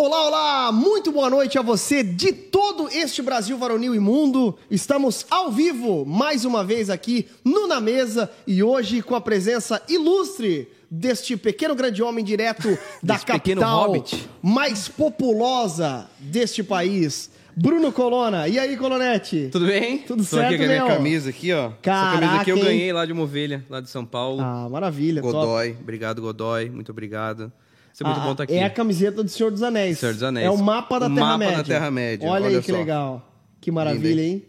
Olá, olá! Muito boa noite a você de todo este Brasil varonil e mundo. Estamos ao vivo mais uma vez aqui no Na Mesa e hoje com a presença ilustre deste pequeno grande homem direto da capital hobbit. mais populosa deste país, Bruno Colonna. E aí, Colonete? Tudo bem? Tudo Tô certo, aqui com a minha meu? camisa aqui, ó. Essa Caraca, camisa aqui eu hein? ganhei lá de uma ovelha, lá de São Paulo. Ah, maravilha. top. Godoy. Obrigado, Godoy. Muito obrigado. Isso é muito Ah, bom estar aqui. É a camiseta do Senhor dos Anéis. Senhor dos Anéis. É o mapa da Terra-média. da Terra-média, Olha, aí olha que só. legal. Que maravilha, Lindo, hein?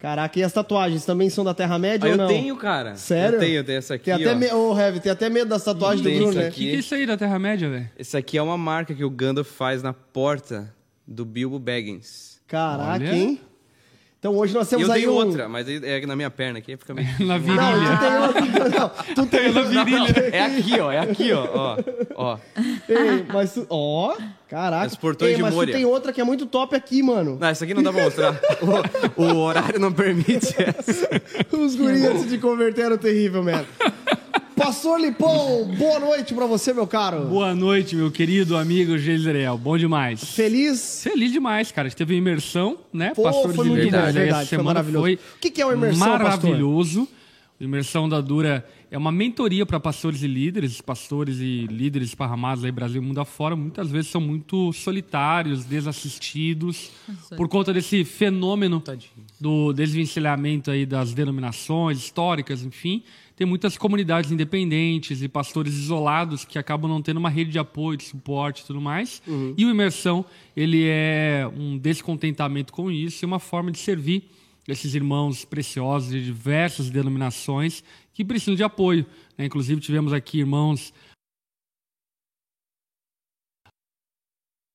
Caraca, e as tatuagens também são da Terra-média Ah, ou eu não? tenho, cara. Sério? Eu tenho, eu tenho essa aqui, Tem até, me... Ô, Heavy, tem até medo das tatuagens do Bruno, isso né? O que, que é isso aí da Terra-média, velho? Esse aqui é uma marca que o Gandalf faz na porta do Bilbo Baggins. Caraca, Olha. hein? Então hoje nós temos eu aí tenho um... outra, mas é na minha perna aqui, fica meio... Na Não, virilha. tu tem outra. Não, tu tem na virilha. É aqui, ó. É aqui, ó. Ó. ó. Ei, mas tu... Ó, caraca. Os portões Ei, de mas tu tem outra que é muito top aqui, mano. Não, essa aqui não dá pra mostrar. o, o horário não permite essa. Os guris antes de converter eram terrível, mesmo. Pastor Lipão, boa noite pra você, meu caro. Boa noite, meu querido amigo Geiseriel. Bom demais. Feliz? Feliz demais, cara. A gente teve uma imersão, né? Pô, Pastores foi muito aí verdade, essa foi semana maravilhoso. Foi O que que é uma imersão, Maravilhoso. Imersão da Dura é uma mentoria para pastores e líderes, pastores e líderes esparramados aí Brasil e mundo afora, muitas vezes são muito solitários, desassistidos, por conta desse fenômeno do desvencilhamento aí das denominações históricas, enfim. Tem muitas comunidades independentes e pastores isolados que acabam não tendo uma rede de apoio, de suporte e tudo mais. E o Imersão, ele é um descontentamento com isso e uma forma de servir esses irmãos preciosos de diversas denominações que precisam de apoio. né? Inclusive, tivemos aqui irmãos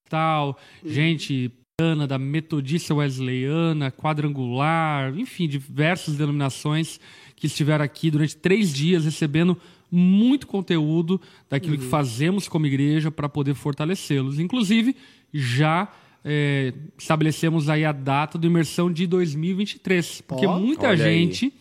tal, gente Ana, da Metodista Wesleyana, Quadrangular, enfim, diversas denominações que estiveram aqui durante três dias recebendo muito conteúdo daquilo que fazemos como igreja para poder fortalecê-los. Inclusive, já é, estabelecemos aí a data do imersão de 2023, porque Ó, muita olha aí. gente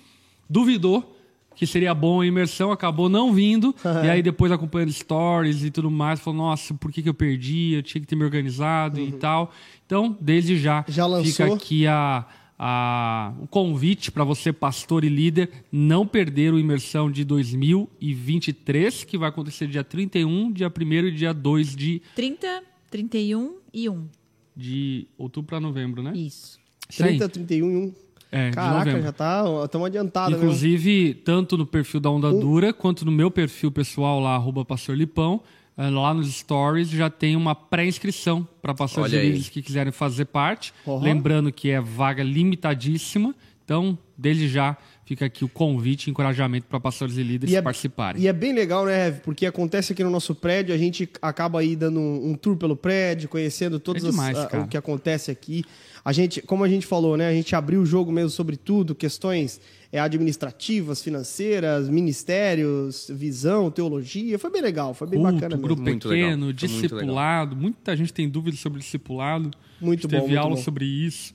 duvidou que seria bom a imersão, acabou não vindo, e aí depois acompanhando stories e tudo mais, falou, nossa, por que, que eu perdi? Eu tinha que ter me organizado e tal. Então, desde já, Já lançou? fica aqui a, a, o convite para você, pastor e líder, não perder o imersão de 2023, que vai acontecer dia 31, dia 1 e dia 2 de, 30, 31 e 1. de outubro para novembro, né? Isso. Isso aí. 30, 31 e 1. É, Caraca, novembro. já tá. Estamos adiantados, né? Inclusive, tanto no perfil da Onda Dura, quanto no meu perfil pessoal lá, arroba Pastor Lipão, lá nos stories já tem uma pré-inscrição para líderes que quiserem fazer parte. Uhum. Lembrando que é vaga limitadíssima. Então, desde já, fica aqui o convite e encorajamento para pastores e líderes E é, participarem. e é bem legal, né, Heavy? Porque acontece aqui no nosso prédio, a gente acaba aí dando um, um tour pelo prédio, conhecendo todos É demais, as- a- cara. o que acontece aqui. A gente, como a gente falou, né, a gente abriu o jogo mesmo sobre tudo, questões é, administrativas, financeiras, ministérios, visão, teologia. Foi bem legal, foi bem Culto, bacana mesmo. grupo Muito legal, pequeno, foi muito discipulado. Muita gente tem dúvidas sobre discipulado. Muito Teve bom, muito aula bom. sobre isso.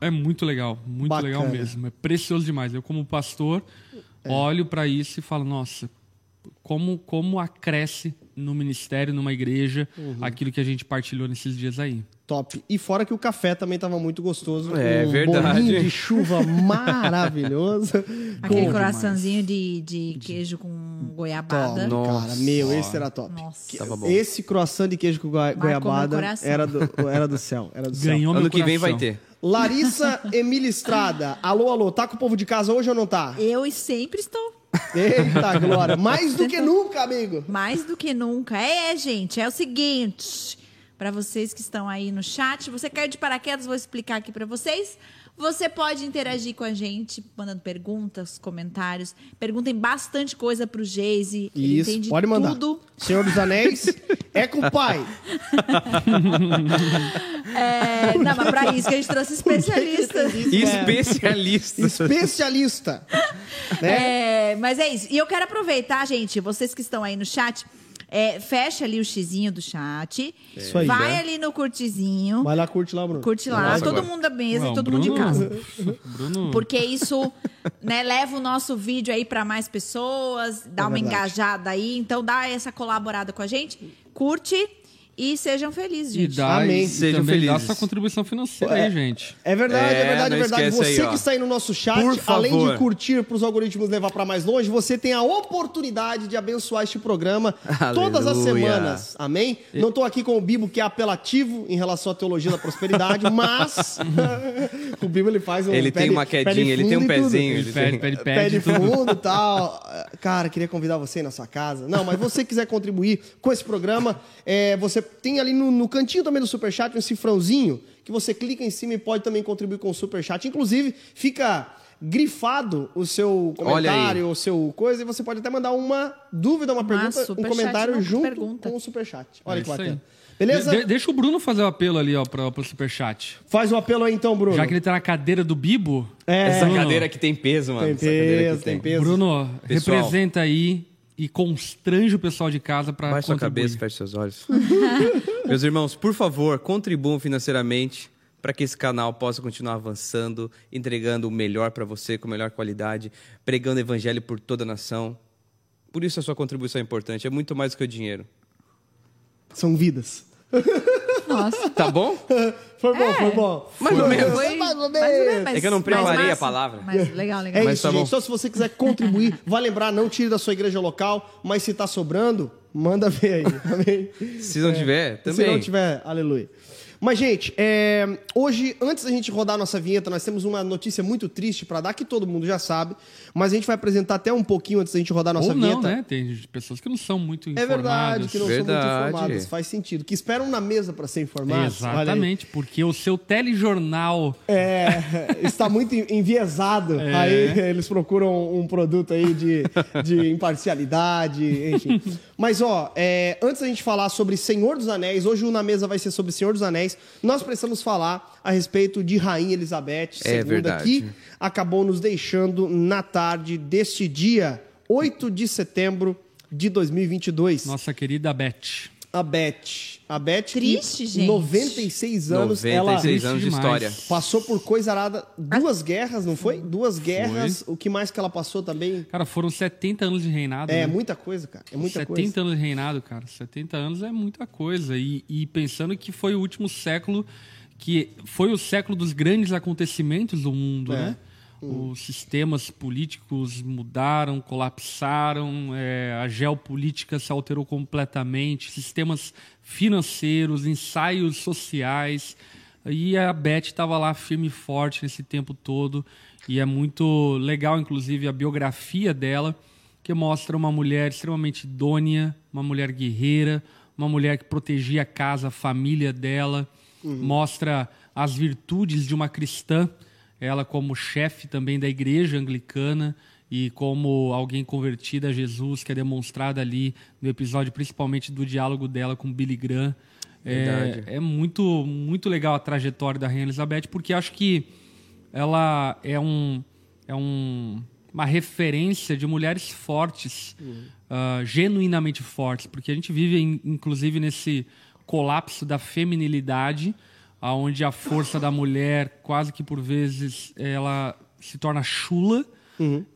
É muito legal, muito Bacana. legal mesmo. É precioso demais. Eu, como pastor, É. olho para isso e falo: nossa, como, como acresce no ministério, numa igreja, Uhum. aquilo que a gente partilhou nesses dias aí. Top. E fora que o café também tava muito gostoso. É um verdade. bolinho de chuva maravilhoso. Aquele coraçãozinho de, de queijo com goiabada. Top, cara. Nossa. Meu, esse era top. Nossa. Tava bom. Esse croissant de queijo com goi- Marcou goiabada era do, era do céu. Era do Ganhou céu. meu Ano que vem vai ter. Larissa Emília Estrada. Alô, alô. Tá com o povo de casa hoje ou não tá? Eu sempre estou Eita, Glória. Mais do que nunca, amigo. mais do que nunca. É, gente, é o seguinte. Para vocês que estão aí no chat, você caiu de paraquedas, vou explicar aqui para vocês. Você pode interagir com a gente, mandando perguntas, comentários. Perguntem bastante coisa pro Geise. Ele Isso, entende pode mandar. tudo. Senhor dos Anéis é com o pai. É, não, mas pra isso que a gente trouxe especialista. Especialista. Especialista. Né? É, mas é isso. E eu quero aproveitar, gente, vocês que estão aí no chat, é, fecha ali o xizinho do chat. Isso aí, vai né? ali no curtizinho. Vai lá, curte lá, Bruno. Curte lá, Nossa, todo agora. mundo da mesa Não, e todo Bruno- mundo de casa. Bruno. Porque isso né, leva o nosso vídeo aí para mais pessoas, dá É uma verdade. engajada aí. Então dá essa colaborada com a gente, curte E sejam felizes, E gente. dá, Amém. e Sejam também dá felizes. sua contribuição financeira aí, gente. É verdade, é, É, verdade, é verdade. Você aí, que está aí no nosso chat, Por além de curtir para os algoritmos levar para mais longe, você tem a oportunidade de abençoar este programa todas as Aleluia. semanas. Amém? Não estou aqui com o Bibo, que é apelativo em relação à teologia da prosperidade, mas o Bibo ele faz um Ele pé tem de- uma quedinha, ele tem um e pezinho. Ele Ele pede, tem- pede, Pé pede. tudo. fundo e tal. Cara, queria convidar você aí na sua casa. Não, mas você quiser contribuir com esse programa, é, você tem ali no, no cantinho também do Superchat um cifrãozinho que você clica em cima e pode também contribuir com o Superchat. Inclusive, fica grifado o seu comentário, o seu coisa, e você pode até mandar uma dúvida, uma pergunta, um comentário junto pergunta. com o Superchat. Olha É que bacana. Beleza? De- deixa o Bruno fazer o apelo ali, ó, pra, pro superchat. Faz o apelo aí então, Bruno. Já que ele tá na cadeira do Bibo. É. Essa Bruno, cadeira aqui tem peso, mano. Tem Essa cadeira aqui peso, tem peso. Bruno, Pessoal. representa aí e constrange o pessoal de casa pra Baixe sua contribuir. cabeça, feche seus olhos. Meus irmãos, por favor, contribuam financeiramente para que esse canal possa continuar avançando, entregando o melhor para você, com melhor qualidade, pregando o evangelho por toda a nação. Por isso a sua contribuição é importante, é muito mais do que o dinheiro. São vidas. Nossa. Tá bom? Foi bom, É. foi bom. Mais ou menos. Foi Mais ou menos, É que eu não preparei a palavra. Mas legal, legal. É Mas isso, tá bom. gente. Então, se você quiser contribuir, vai lembrar, não tire da sua igreja local, mas se tá sobrando, manda ver aí. Amém? Se não tiver, também. Se não tiver, aleluia. Mas, gente, é, hoje, antes da gente rodar a nossa vinheta, nós temos uma notícia muito triste para dar, que todo mundo já sabe, mas a gente vai apresentar até um pouquinho antes da gente rodar a nossa Ou não, vinheta. né? Tem pessoas que não são muito É informadas. verdade, que não são muito Verdade. informadas. Faz sentido. Que esperam na mesa para ser aí. Exatamente, porque o seu telejornal É, está muito enviesado. É. Aí eles procuram um produto aí de, de imparcialidade, enfim. Mas, ó, é, antes da gente falar sobre Senhor dos Anéis, hoje o Na Mesa vai ser sobre Senhor dos Anéis, nós precisamos falar a respeito de Rainha Elizabeth É II, verdade. que acabou nos deixando na tarde deste dia, 8 de setembro de 2022. nossa querida Beth. A Beth. A Beth, Triste, que, gente. 96 anos, ela 96 anos de demais. história. Passou por coisa arada. Duas guerras, não foi? Duas guerras. O que mais que ela passou também? Cara, foram 70 anos de reinado. É né? muita coisa, cara. É muita 70 coisa. anos de reinado, cara. 70 anos é muita coisa. E, e pensando que foi o último século, que foi o século dos grandes acontecimentos do mundo, É. né? Os sistemas políticos mudaram, colapsaram, é, a geopolítica se alterou completamente, sistemas financeiros, ensaios sociais. E a Beth estava lá firme e forte nesse tempo todo. E é muito legal, inclusive, a biografia dela que mostra uma mulher extremamente idônea, uma mulher guerreira, uma mulher que protegia a casa, a família dela, mostra as virtudes de uma cristã, ela como chefe também da igreja anglicana e como alguém convertida a Jesus, que é demonstrada ali no episódio, principalmente do diálogo dela com Billy Graham. É, é muito, muito legal a trajetória da Rainha Elizabeth, porque acho que ela é um é um, uma referência de mulheres fortes, ah, genuinamente fortes, porque a gente vive in- inclusive nesse colapso da feminilidade, aonde a força da mulher quase que por vezes ela se torna chula.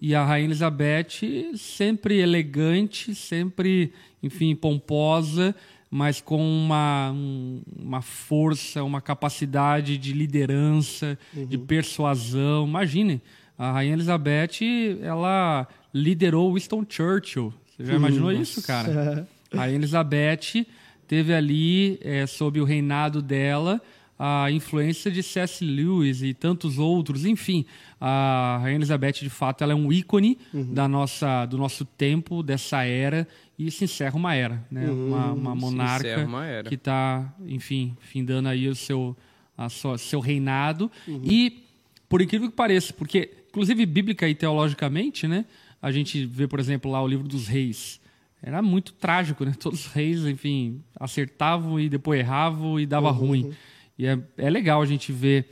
E a Rainha Elizabeth sempre elegante, sempre, enfim, pomposa, mas com uma, um- uma força, uma capacidade de liderança, de persuasão. Imagine, a Rainha Elizabeth, ela liderou Winston Churchill. Você já imaginou isso, cara? A Rainha Elizabeth teve ali, eh, sob o reinado dela, a influência de C.S. Lewis e tantos outros. Enfim, a Rainha Elizabeth, de fato, ela é um ícone da nossa, do nosso tempo, dessa era, e se encerra uma era. Né? uma, uma monarca uma que está, enfim, findando aí o seu, a sua, seu reinado. E, por incrível que pareça, porque, inclusive, bíblica e teologicamente, né, a gente vê, por exemplo, lá o livro dos reis. Era muito trágico, né? Todos os reis, enfim, acertavam e depois erravam e dava ruim. E é, é legal a gente ver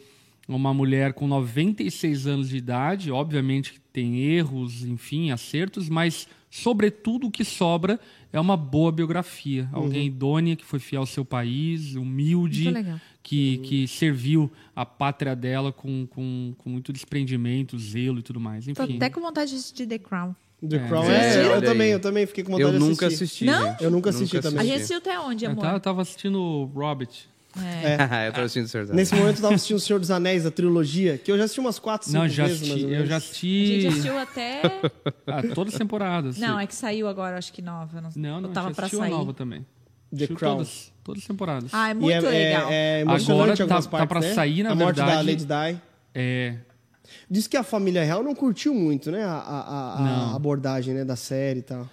uma mulher com 96 anos de idade, obviamente que tem erros, enfim, acertos, mas sobretudo o que sobra é uma boa biografia. Alguém idônea que foi fiel ao seu país, humilde, Muito legal. que, que serviu a pátria dela com, com, com muito desprendimento, zelo e tudo mais. Tô Enfim. até com vontade de assistir The Crown. The É. Crown. É, eu Olha também, aí. eu também fiquei com vontade Eu de nunca assistir. assisti. Não? Eu nunca assisti também. A gente assistiu até onde, Eu amor? tava, eu tava assistindo Robert. É. eu tô assistindo o Senhor dos Nesse momento eu tava assistindo O Senhor dos Anéis, a trilogia, que eu já assisti umas 4, 5 Não, já vezes, assisti. Eu já A assisti gente assistiu até. ah, todas as temporadas. Não, é que saiu agora, acho que nova. Não, Não, não, eu tava pra assistiu a sair. nova também. The Crown. Todas, todas as temporadas. Ah, é E muito é, legal. É, é emocionante Agora tá- tá partes, pra né? sair, na A morte da verdade. Lady Di. É. Diz que a família real não curtiu muito, né? A, a- a- a abordagem né, da série e tal.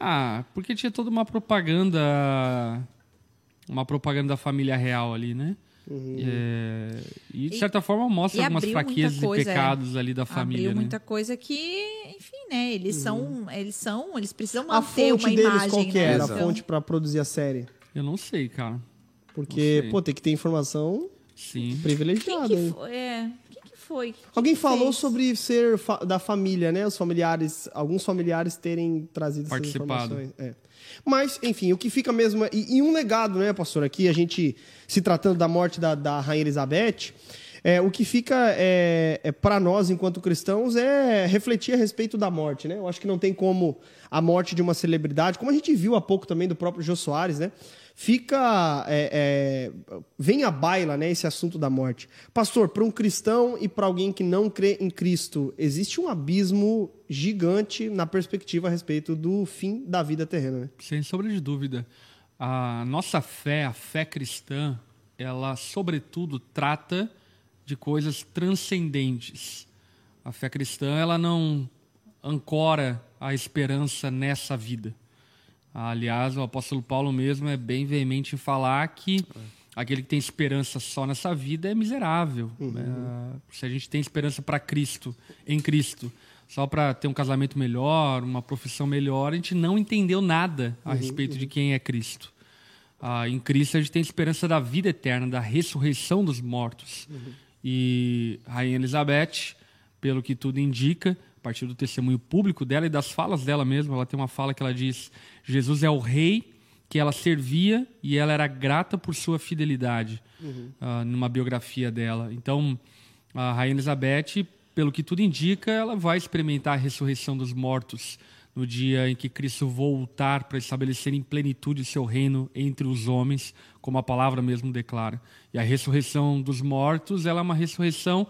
Ah, porque tinha toda uma propaganda. Uma propaganda da família real ali, né? É, e de E- certa forma mostra e algumas fraquezas coisa, e pecados ali da família, Abriu né? muita coisa que, enfim, né? Eles são, eles são, eles precisam A manter fonte uma deles, imagem, qual que né? era? A Exato. fonte pra produzir a série? Eu não sei, cara. Porque, sei. pô, tem que ter informação Sim. Quem privilegiada. que hein? foi? É, que foi? Quem Alguém que falou fez? sobre ser fa- da família, né? Os familiares, alguns familiares terem trazido essas Participado. informações. É. Mas, enfim, o que fica mesmo. é- E, e um legado, né, pastor? Aqui, a gente, se tratando da morte da, da Rainha Elizabeth, é, o que fica é, é para nós, enquanto cristãos, é refletir a respeito da morte, né? Eu acho que não tem como a morte de uma celebridade, como a gente viu há pouco também do próprio Jô Soares, né? Fica. é, é, vem à baila, né, esse assunto da morte. Pastor, para um cristão e para alguém que não crê em Cristo, existe um abismo gigante na perspectiva a respeito do fim da vida terrena, né? Sem sombra de dúvida. A nossa fé, a fé cristã, ela, sobretudo, trata de coisas transcendentes. A fé cristã, ela não ancora a esperança nessa vida. Aliás, o apóstolo Paulo mesmo é bem veemente em falar que aquele que tem esperança só nessa vida é miserável. É, se a gente tem esperança para Cristo, em Cristo, só para ter um casamento melhor, uma profissão melhor, a gente não entendeu nada a respeito de quem é Cristo. Ah, em Cristo a gente tem esperança da vida eterna, da ressurreição dos mortos. E Rainha Elizabeth, pelo que tudo indica, a partir do testemunho público dela e das falas dela mesma, ela tem uma fala que ela diz: Jesus é o rei que ela servia e ela era grata por sua fidelidade, ah, numa biografia dela. Então, a Rainha Elizabeth, pelo que tudo indica, ela vai experimentar a ressurreição dos mortos no dia em que Cristo voltar para estabelecer em plenitude o seu reino entre os homens, como a palavra mesmo declara. E a ressurreição dos mortos, ela é uma ressurreição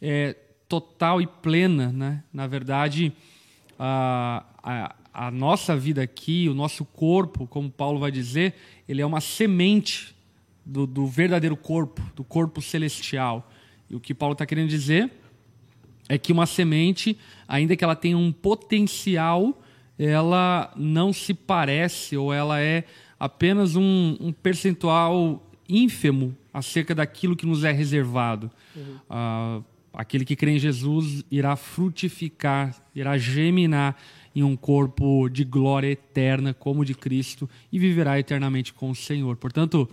é, total e plena, né? Na verdade, a, a, a nossa vida aqui, o nosso corpo, como Paulo vai dizer, ele é uma semente do, do verdadeiro corpo, do corpo celestial. E o que Paulo está querendo dizer é que uma semente, ainda que ela tenha um potencial, ela não se parece ou ela é apenas um, um percentual ínfimo acerca daquilo que nos é reservado. Ah, aquele que crê em Jesus irá frutificar, irá geminar em um corpo de glória eterna como o de Cristo e viverá eternamente com o Senhor. Portanto,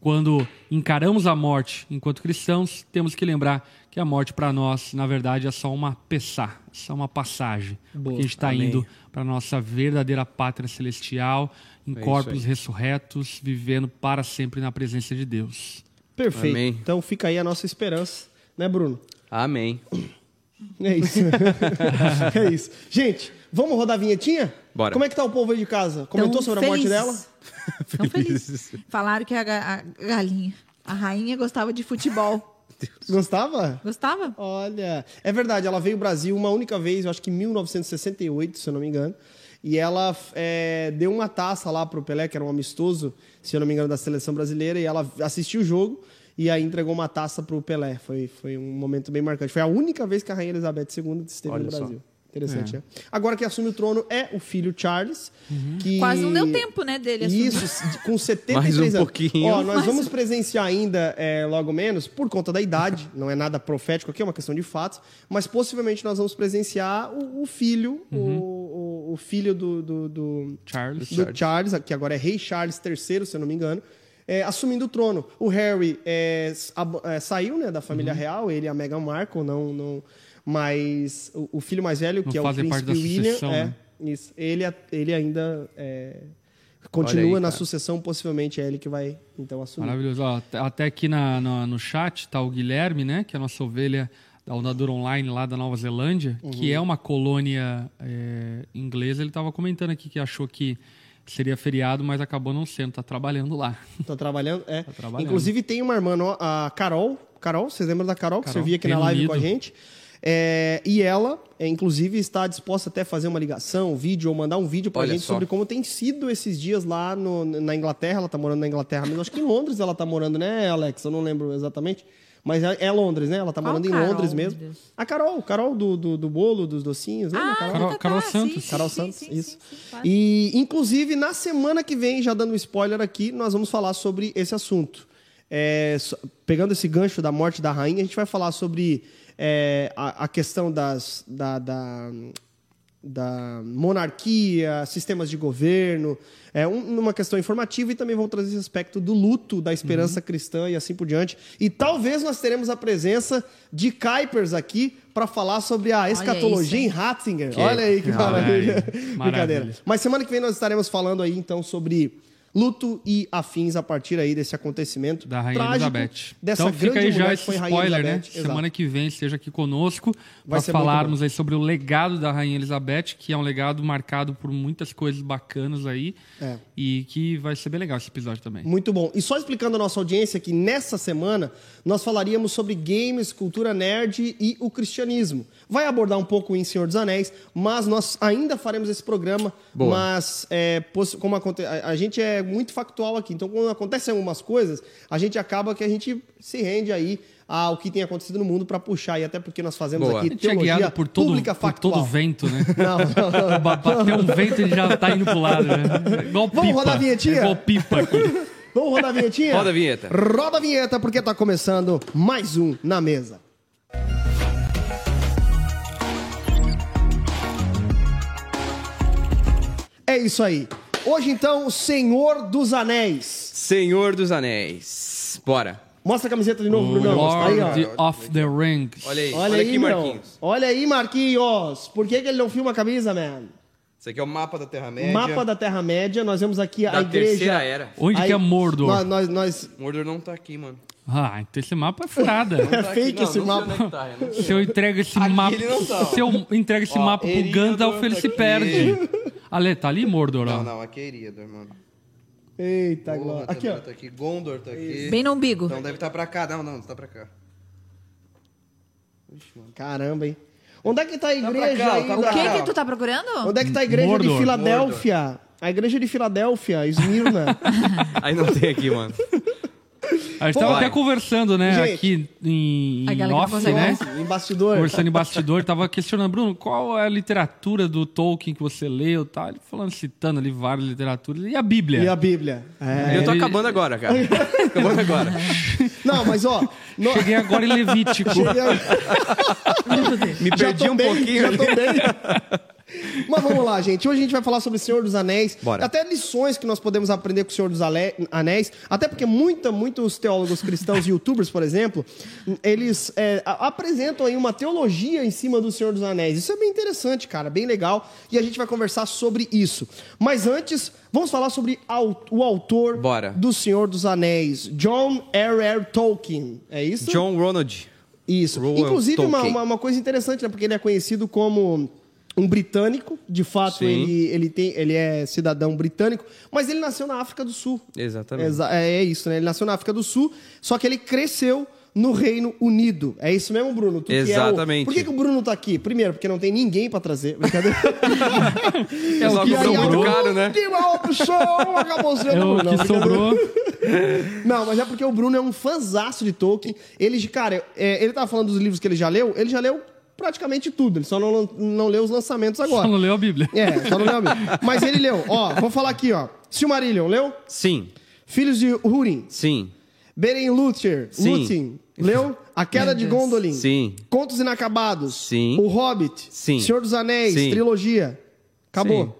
quando encaramos a morte enquanto cristãos, temos que lembrar que a morte para nós, na verdade, é só uma pessá, só uma passagem. Porque a gente está indo para a nossa verdadeira pátria celestial, em É corpos ressurretos, vivendo para sempre na presença de Deus. Perfeito. Amém. Então fica aí a nossa esperança, né, Bruno? Amém. É isso. é isso. Gente, vamos rodar a vinhetinha? Bora. Como é que tá o povo aí de casa? Comentou Tão sobre a morte dela? felizes. Tão felizes. Falaram que a, ga- a galinha, a rainha gostava de futebol. Gostava? Gostava? Olha, é verdade, ela veio ao Brasil uma única vez, eu acho que em 1968, se eu não me engano. E ela é, deu uma taça lá pro Pelé, que era um amistoso, se eu não me engano, da seleção brasileira, e ela assistiu o jogo e aí entregou uma taça pro Pelé. Foi, foi um momento bem marcante. Foi a única vez que a Rainha Elizabeth II esteve Olha no só. Brasil. Interessante, né? Agora que assume o trono é o filho Charles, que... Quase não deu tempo, né, dele assumir. Isso, com 73 Mais um anos. pouquinho. Ó, nós vamos presenciar ainda, é, logo menos, por conta da idade, não é nada profético aqui, é uma questão de fatos, mas possivelmente nós vamos presenciar o, o filho, o, o, o filho do, do, do, Charles. do Charles, que agora é rei Charles III, se eu não me engano, é, assumindo o trono. O Harry é, ab- é, saiu né, da Uhum. família real, ele e a Meghan Markle, não, não, mas o, o filho mais velho, Não que é o fazem parte príncipe da William, sucessão, é, né? isso, ele, ele ainda é, continua aí, na cara. sucessão, possivelmente é ele que vai então assumir. Maravilhoso. Ó, até- aqui na, no, no chat tá o Guilherme, né? Que é a nossa ovelha da Ondadura Online lá da Nova Zelândia, Uhum. que é uma colônia é, inglesa. Ele estava comentando aqui que achou que seria feriado, mas acabou não sendo, tá trabalhando lá. Tá trabalhando? É. trabalhando. Inclusive tem uma irmã, a Carol. Carol, vocês lembram da Carol, que Carol, servia aqui na live com a Unido. gente? É, e ela, é, inclusive, está disposta até a fazer uma ligação, um vídeo, ou mandar um vídeo pra Olha gente só. sobre como tem sido esses dias lá no- na Inglaterra. Ela tá morando na Inglaterra mesmo. Acho que em Londres ela tá morando, né, Alex? Eu não lembro exatamente. Mas é, é Londres, né? Ela tá morando em Carol, Londres mesmo. A Carol, Carol do, do, do bolo, dos docinhos, né? Ah, Carol? Carol- Carol Santos. sim, Carol sim, Santos, sim, isso. sim, sim, claro. E, inclusive, na semana que vem, já dando um spoiler aqui, nós vamos falar sobre esse assunto. É, pegando esse gancho da morte da rainha, a gente vai falar sobre é, a, a questão das, da, da, da monarquia, sistemas de governo, é um- uma questão informativa e também vão trazer esse aspecto do luto, da esperança cristã e assim por diante. E talvez nós teremos a presença de Kuipers aqui para falar sobre a escatologia isso, em Ratzinger. Que- Olha aí que maravilha. aí, Brincadeira. maravilha. Mas semana que vem nós estaremos falando aí então sobre luto e afins a partir aí desse acontecimento Da Rainha trágico Elizabeth. dessa então fica aí já esse spoiler, né? Exato. Semana que vem esteja aqui conosco para falarmos aí sobre o legado da Rainha Elizabeth, que é um legado marcado por muitas coisas bacanas aí É. e que vai ser bem legal esse episódio também. Muito bom. E só explicando a nossa audiência que nessa semana nós falaríamos sobre games, cultura nerd e o cristianismo. Vai abordar um pouco em Senhor dos Anéis, mas nós ainda faremos esse programa. Boa. Mas é, como aconte- a, a gente é muito factual aqui, então quando acontecem algumas coisas, a gente acaba que a gente se rende aí ao que tem acontecido no mundo para puxar e até porque nós fazemos Boa. Aqui é teologia guiado por todo, pública por factual. todo vento, né? Não, não, não. Ba- Bater um vento ele já tá indo pro lado, né? Igual Vamos pipa. rodar a vinhetinha? É igual pipa aqui. Vamos rodar a vinhetinha? Roda a vinheta. Roda a vinheta porque tá começando mais um na mesa. É isso aí. Hoje então, o Senhor dos Anéis. Senhor dos Anéis. Bora. Mostra a camiseta de novo, Brunão. Aí, ó. Lord of the Rings. Olha aí. Olha, Olha, aí, aqui, meu. Marquinhos. Olha aí, Marquinhos. Por que, que ele não filma a camisa, man? Isso aqui é o mapa da Terra-média. Mapa da Terra-média. Nós vemos aqui a da igreja. terceira era. Onde Aí, que é Mordor? Nós, nós, nós- Mordor não tá aqui, mano. Ah, então esse mapa é furada. Tá fake aqui, não, esse não mapa. é tá, eu. Se eu entrego esse Aqui mapa. ele não tá, ó. Se eu entrego esse Ó, mapa pro Gandalf, ele tá se aqui. perde. Ale, tá ali, Mordor, ó. Não, não, aqui é Eriador, mano. Eita, Porra, glória. Aqui, ó. Tá aqui. Gondor tá aqui. Bem no umbigo. Então deve estar pra cá. Não, não, tá pra cá. Caramba, hein? Onde é que tá a pra igreja cá, aí? tá O pra da- que que tu tá procurando? Onde é que tá a igreja de Mordor. Filadélfia? A igreja de Filadélfia, Esmirna. Aí não tem aqui, mano. A gente Pô, tava vai. até conversando, né, Gente. aqui em, A em galera que off, consegue né? em bastidor. Conversando em bastidor, tava questionando, Bruno, qual é a literatura do Tolkien que você leu e tal? Ele falando, citando ali várias literaturas. E a Bíblia? E a Bíblia. É. Eu tô ele- acabando agora, cara. acabando agora. Não, mas ó. no- Cheguei agora em Levítico. Cheguei. Me Já perdi tô um bem, pouquinho. Já tô bem. Mas vamos lá, gente. Hoje a gente vai falar sobre o Senhor dos Anéis. Bora. Até lições que nós podemos aprender com o Senhor dos Anéis. Até porque muita, muitos teólogos cristãos e youtubers, por exemplo, eles é, apresentam aí uma teologia em cima do Senhor dos Anéis. Isso é bem interessante, cara. Bem legal. E a gente vai conversar sobre isso. Mas antes, vamos falar sobre o autor Bora. do Senhor dos Anéis. John R.R. Tolkien. É isso? John Ronald. Isso. Rowan Inclusive, uma, uma, uma coisa interessante, né? Porque ele é conhecido como um britânico. De fato, Sim. ele, ele, tem, ele é cidadão britânico, mas ele nasceu na África do Sul. Exatamente. Exa- é, é isso, né? Ele nasceu na África do Sul, só que ele cresceu no Reino Unido. É isso mesmo, Bruno? Tu que é o- Exatamente. Por que, que o Bruno tá aqui? Primeiro, porque não tem ninguém pra trazer. Brincadeira. É o que alto- caro, né? Última opção, acabou sendo É o Bruno. Não, que sobrou. Não, mas é porque o Bruno é um fanzaço de Tolkien. Ele, cara, é, ele tava falando dos livros que ele já leu, ele já leu praticamente tudo. Ele só não, não leu os lançamentos agora. Só não leu a Bíblia. É, só não leu a Bíblia. Mas ele leu. Ó, vou falar aqui, ó. Silmarillion, leu? Sim, Filhos de Húrin. sim, Beren Lúthien. Sim. Lúthien. Leu? A Queda de. Gondolin. sim. Contos Inacabados. Sim. O Hobbit. Sim. Senhor dos Anéis. Sim. Trilogia. Acabou. Sim.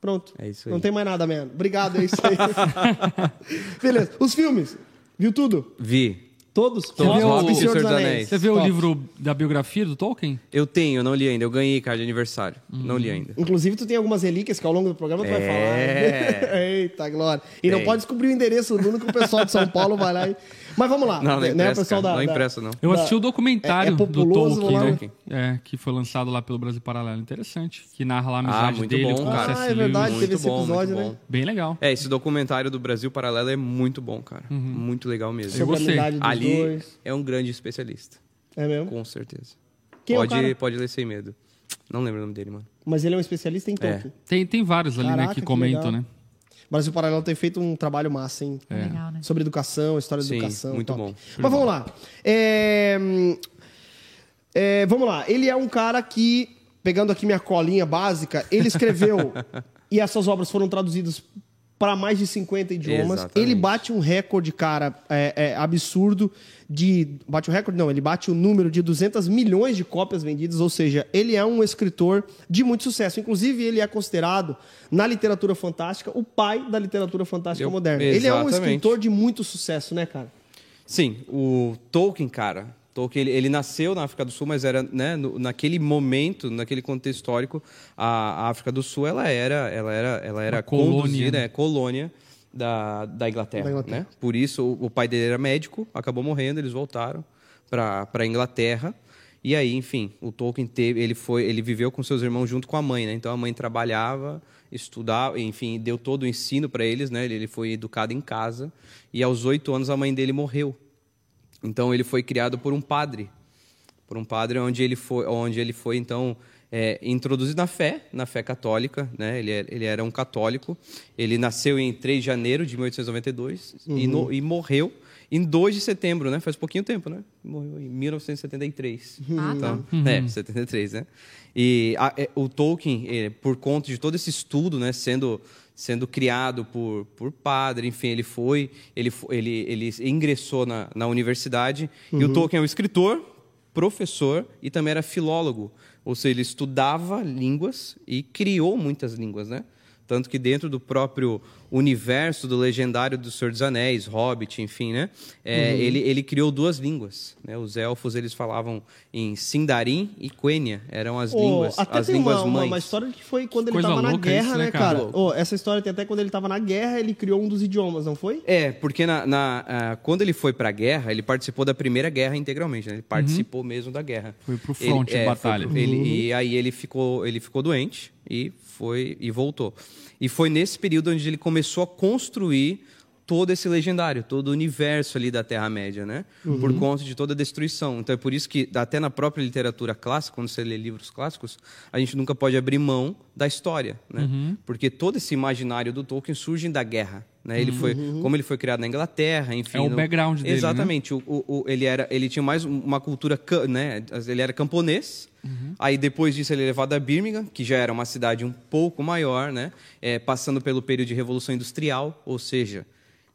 Pronto. É isso aí. Não tem mais nada, man. Obrigado, é isso aí. Beleza. Os filmes. Viu tudo? Vi. Todos? Todos, Hobbit Hobbit e e Senhor dos Anéis. Você viu o livro da biografia do Tolkien? Eu tenho, eu não li ainda. Eu ganhei cara de aniversário. Não li ainda. Inclusive, tu tem algumas relíquias que ao longo do programa tu vai É. falar. Eita, glória. E não Tem. pode descobrir o endereço do Nuno que o pessoal de São Paulo vai lá e... Mas vamos lá. Não, não né, impressa, pessoal da- Não da- impressa, não. Eu Da- assisti o documentário é- é populoso, do Tolkien, né? É, que foi lançado lá pelo Brasil Paralelo. Interessante. Que narra lá a Ah, amizade muito dele bom, com o cara. Ah, é verdade, Lewis. teve Muito esse bom, episódio, muito né? bom. Bem legal. É, esse documentário do Brasil Paralelo é muito bom, cara. Muito legal mesmo. A gostei. Ali dois. é um grande especialista. É mesmo? Com certeza. Quem é o pode, cara? pode ler sem medo. Não lembro o nome dele, mano. Mas ele é um especialista em É. Tolkien. Tem, tem vários ali, né, Caraca, que que comentam, legal. né? O Brasil Paralelo tem feito um trabalho massa, hein? Legal, né? Sobre educação, história da Sim, educação. muito top. bom. Mas vamos lá. É, é, vamos lá. Ele é um cara que, pegando aqui minha colinha básica, ele escreveu e essas obras foram traduzidas para mais de 50 idiomas. Exatamente. Ele bate um recorde, cara, é, é, absurdo de... Bate o recorde? Não, ele bate o número de 200 milhões de cópias vendidas, ou seja, ele é um escritor de muito sucesso. Inclusive, ele é considerado, na literatura fantástica, o pai da literatura fantástica Eu- moderna. Ele é um exatamente. escritor de muito sucesso, né, cara? Sim, o Tolkien, cara. Tolkien, ele, ele nasceu na África do Sul, mas era, né, no- naquele momento, naquele contexto histórico, a, a África do Sul, ela era, ela era, ela era Uma colônia, conduzida, né? é, colônia da, da Inglaterra, Da Inglaterra. né? Por isso, o, o pai dele era médico, acabou morrendo, eles voltaram para a Inglaterra. E aí, enfim, o Tolkien teve, ele foi, ele viveu com seus irmãos junto com a mãe, né? Então a mãe trabalhava, estudava, enfim, deu todo o ensino para eles, né? Ele, ele foi educado em casa e aos oito anos a mãe dele morreu. Então ele foi criado por um padre, por um padre onde ele foi, onde ele foi então é, introduzido na fé, na fé católica, né? Ele, era- ele era um católico. Ele nasceu em 3 de janeiro de 1892 e, no- e morreu em 2 de setembro, né? Faz pouquinho tempo, né? Morreu em 1973. Ah, tá. Então, É, 73, né? E a- é, o Tolkien, é, por conta de todo esse estudo, né, sendo sendo criado por, por padre, enfim, ele foi, ele, ele, ele ingressou na, na universidade. E o Tolkien é um escritor, professor e também era filólogo. Ou seja, ele estudava línguas e criou muitas línguas, né? Tanto que dentro do próprio universo do legendário do Senhor dos Anéis, Hobbit, enfim, né? É, ele, ele criou duas línguas. Né? Os elfos, eles falavam em Sindarin e Quenya. Eram as Ô, línguas, até as tem línguas uma, uma, mães. uma história que foi quando ele Coisa tava na guerra, isso, né, né, cara? cara? Ô, essa história tem até quando ele tava na guerra, ele criou um dos idiomas, não foi? É, porque na, na, ah, quando ele foi para a guerra, ele participou da primeira guerra integralmente, né? Ele participou mesmo da guerra. Foi pro front de Ele- é, foi batalha. pro- ele- E aí ele ficou, ele ficou doente e foi e voltou. E foi nesse período onde ele começou a construir todo esse legendário, todo o universo ali da Terra-média, né? Por conta de toda a destruição. Então é por isso que, até na própria literatura clássica, quando você lê livros clássicos, a gente nunca pode abrir mão da história, né? Porque todo esse imaginário do Tolkien surge da guerra. Né? Ele foi, como ele foi criado na Inglaterra, enfim. É o no- background dele, né? Exatamente. O, o- o- ele, era, ele tinha mais uma cultura, né? Ele era camponês. Aí depois disso ele é levado a Birmingham, que já era uma cidade um pouco maior, né? É, passando pelo período de revolução industrial, ou seja,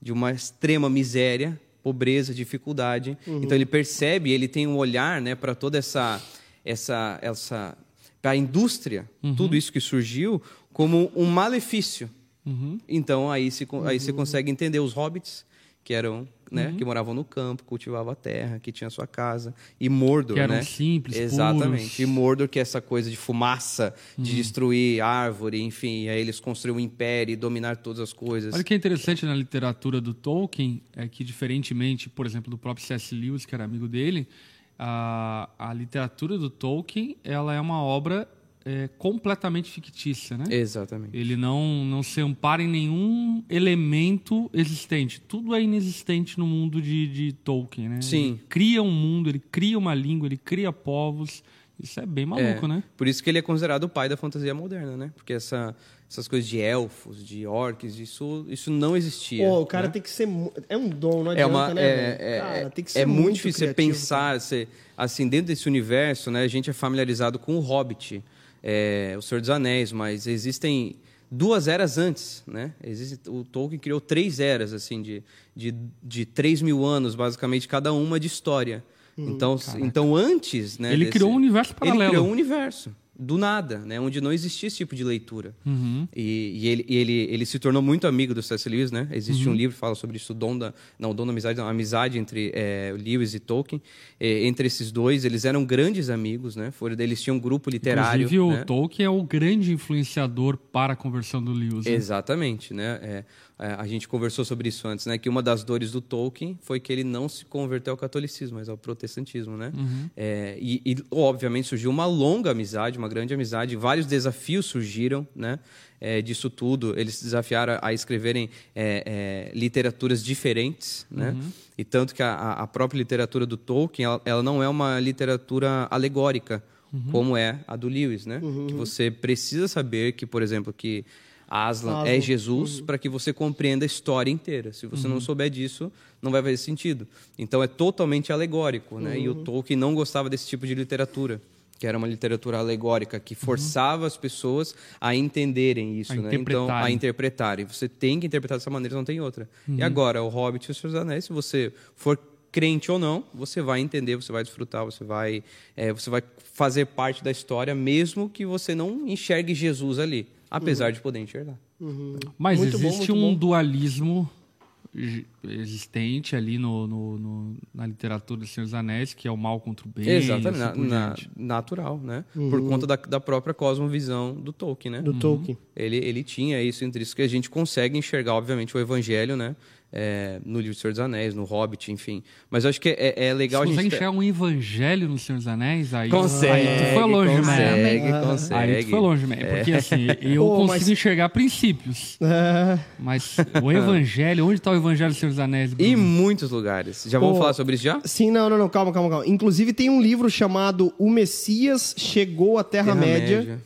de uma extrema miséria, pobreza, dificuldade. Então ele percebe, ele tem um olhar, né, para toda essa essa essa para a indústria, tudo isso que surgiu como um malefício. Então aí se aí você consegue entender os hobbits que eram né, que moravam no campo, cultivavam a terra, que tinha sua casa e Mordor, Que eram né? simples, Exatamente. puros. E Mordor que é essa coisa de fumaça, de destruir árvore, enfim, aí eles construíram um império e dominar todas as coisas. Olha o que é interessante na literatura do Tolkien é que, diferentemente, por exemplo, do próprio C.S. Lewis, que era amigo dele, a, a literatura do Tolkien ela é uma obra é, completamente fictícia, né? Exatamente. Ele não, não se ampara em nenhum elemento existente. Tudo é inexistente no mundo de, de Tolkien, né? Sim. Ele cria um mundo, ele cria uma língua, ele cria povos. Isso é bem maluco, É, né? Por isso que ele é considerado o pai da fantasia moderna, né? Porque essa, essas coisas de elfos, de orcs, isso, isso não existia. Pô, o cara né? tem que ser. É um dom, não é adianta, uma né? é, é, Cara, tem que ser é muito, muito difícil você criativo, pensar você, assim dentro desse universo né a gente é familiarizado com o Hobbit é, o Senhor dos Anéis mas existem duas eras antes né? Existe, o Tolkien criou três eras assim de, de, de 3 mil anos basicamente cada uma de história. Então então antes né Ele desse- criou um universo ele paralelo. criou um universo do nada, né? Onde não existia esse tipo de leitura. Uhum. E, e ele, e ele, ele se tornou muito amigo do C.S. Lewis, né? Existe Uhum. um livro que fala sobre isso, o dom da, não, dom da amizade, não, a amizade entre é, Lewis e Tolkien. É, entre esses dois, eles eram grandes amigos, né? Foram, eles tinham um grupo literário. Inclusive, né? o Tolkien é o grande influenciador para a conversão do Lewis. né? Exatamente, né? É, a gente conversou sobre isso antes, né? Que uma das dores do Tolkien foi que ele não se converteu ao catolicismo, mas ao protestantismo, né? É, e, e, obviamente surgiu uma longa amizade, uma grande amizade, vários desafios surgiram, né? É, disso tudo, eles se desafiaram a escreverem é, é, literaturas diferentes, né? E tanto que a, a própria literatura do Tolkien, ela, ela não é uma literatura alegórica, como é a do Lewis, né? Que você precisa saber que, por exemplo, que Aslan é. Jesus para que você compreenda a história inteira. Se você não souber disso, não vai fazer sentido. Então é totalmente alegórico, né? E o Tolkien não gostava desse tipo de literatura, que era uma literatura alegórica que forçava as pessoas a entenderem isso, A né? Então a interpretarem. Você tem que interpretar dessa maneira, não tem outra. E agora o Hobbit e os Seus Anéis, se você for crente ou não, você vai entender, você vai desfrutar, você vai, é, você vai fazer parte da história, mesmo que você não enxergue Jesus ali, apesar de poder enxergar. Mas Muito bom, existe muito um bom. dualismo existente ali no, no- no- na literatura do Senhor dos Anéis, que é o mal contra o bem. Exatamente, assim na- natural, né? Por conta da, da própria cosmovisão do Tolkien, né? Do Tolkien. Ele, ele tinha isso entre isso que a gente consegue enxergar, obviamente, o Evangelho, né? É, no livro do Senhor dos Anéis, no Hobbit, enfim. Mas eu acho que é, é legal Se a você gente. ter- enxergar um evangelho no Senhor dos Anéis, aí, Consegue, aí tu foi longe, man. consegue, Ah. consegue. Aí tu foi longe, man. Porque assim, eu Pô, consigo mas- enxergar princípios. É, Mas o evangelho, onde está o evangelho do Senhor dos Anéis? Em Bruno? muitos lugares. Já vamos Pô, falar sobre isso já? Sim, não, não, não, calma, calma, calma. Inclusive tem um livro chamado O Messias Chegou à Terra-média.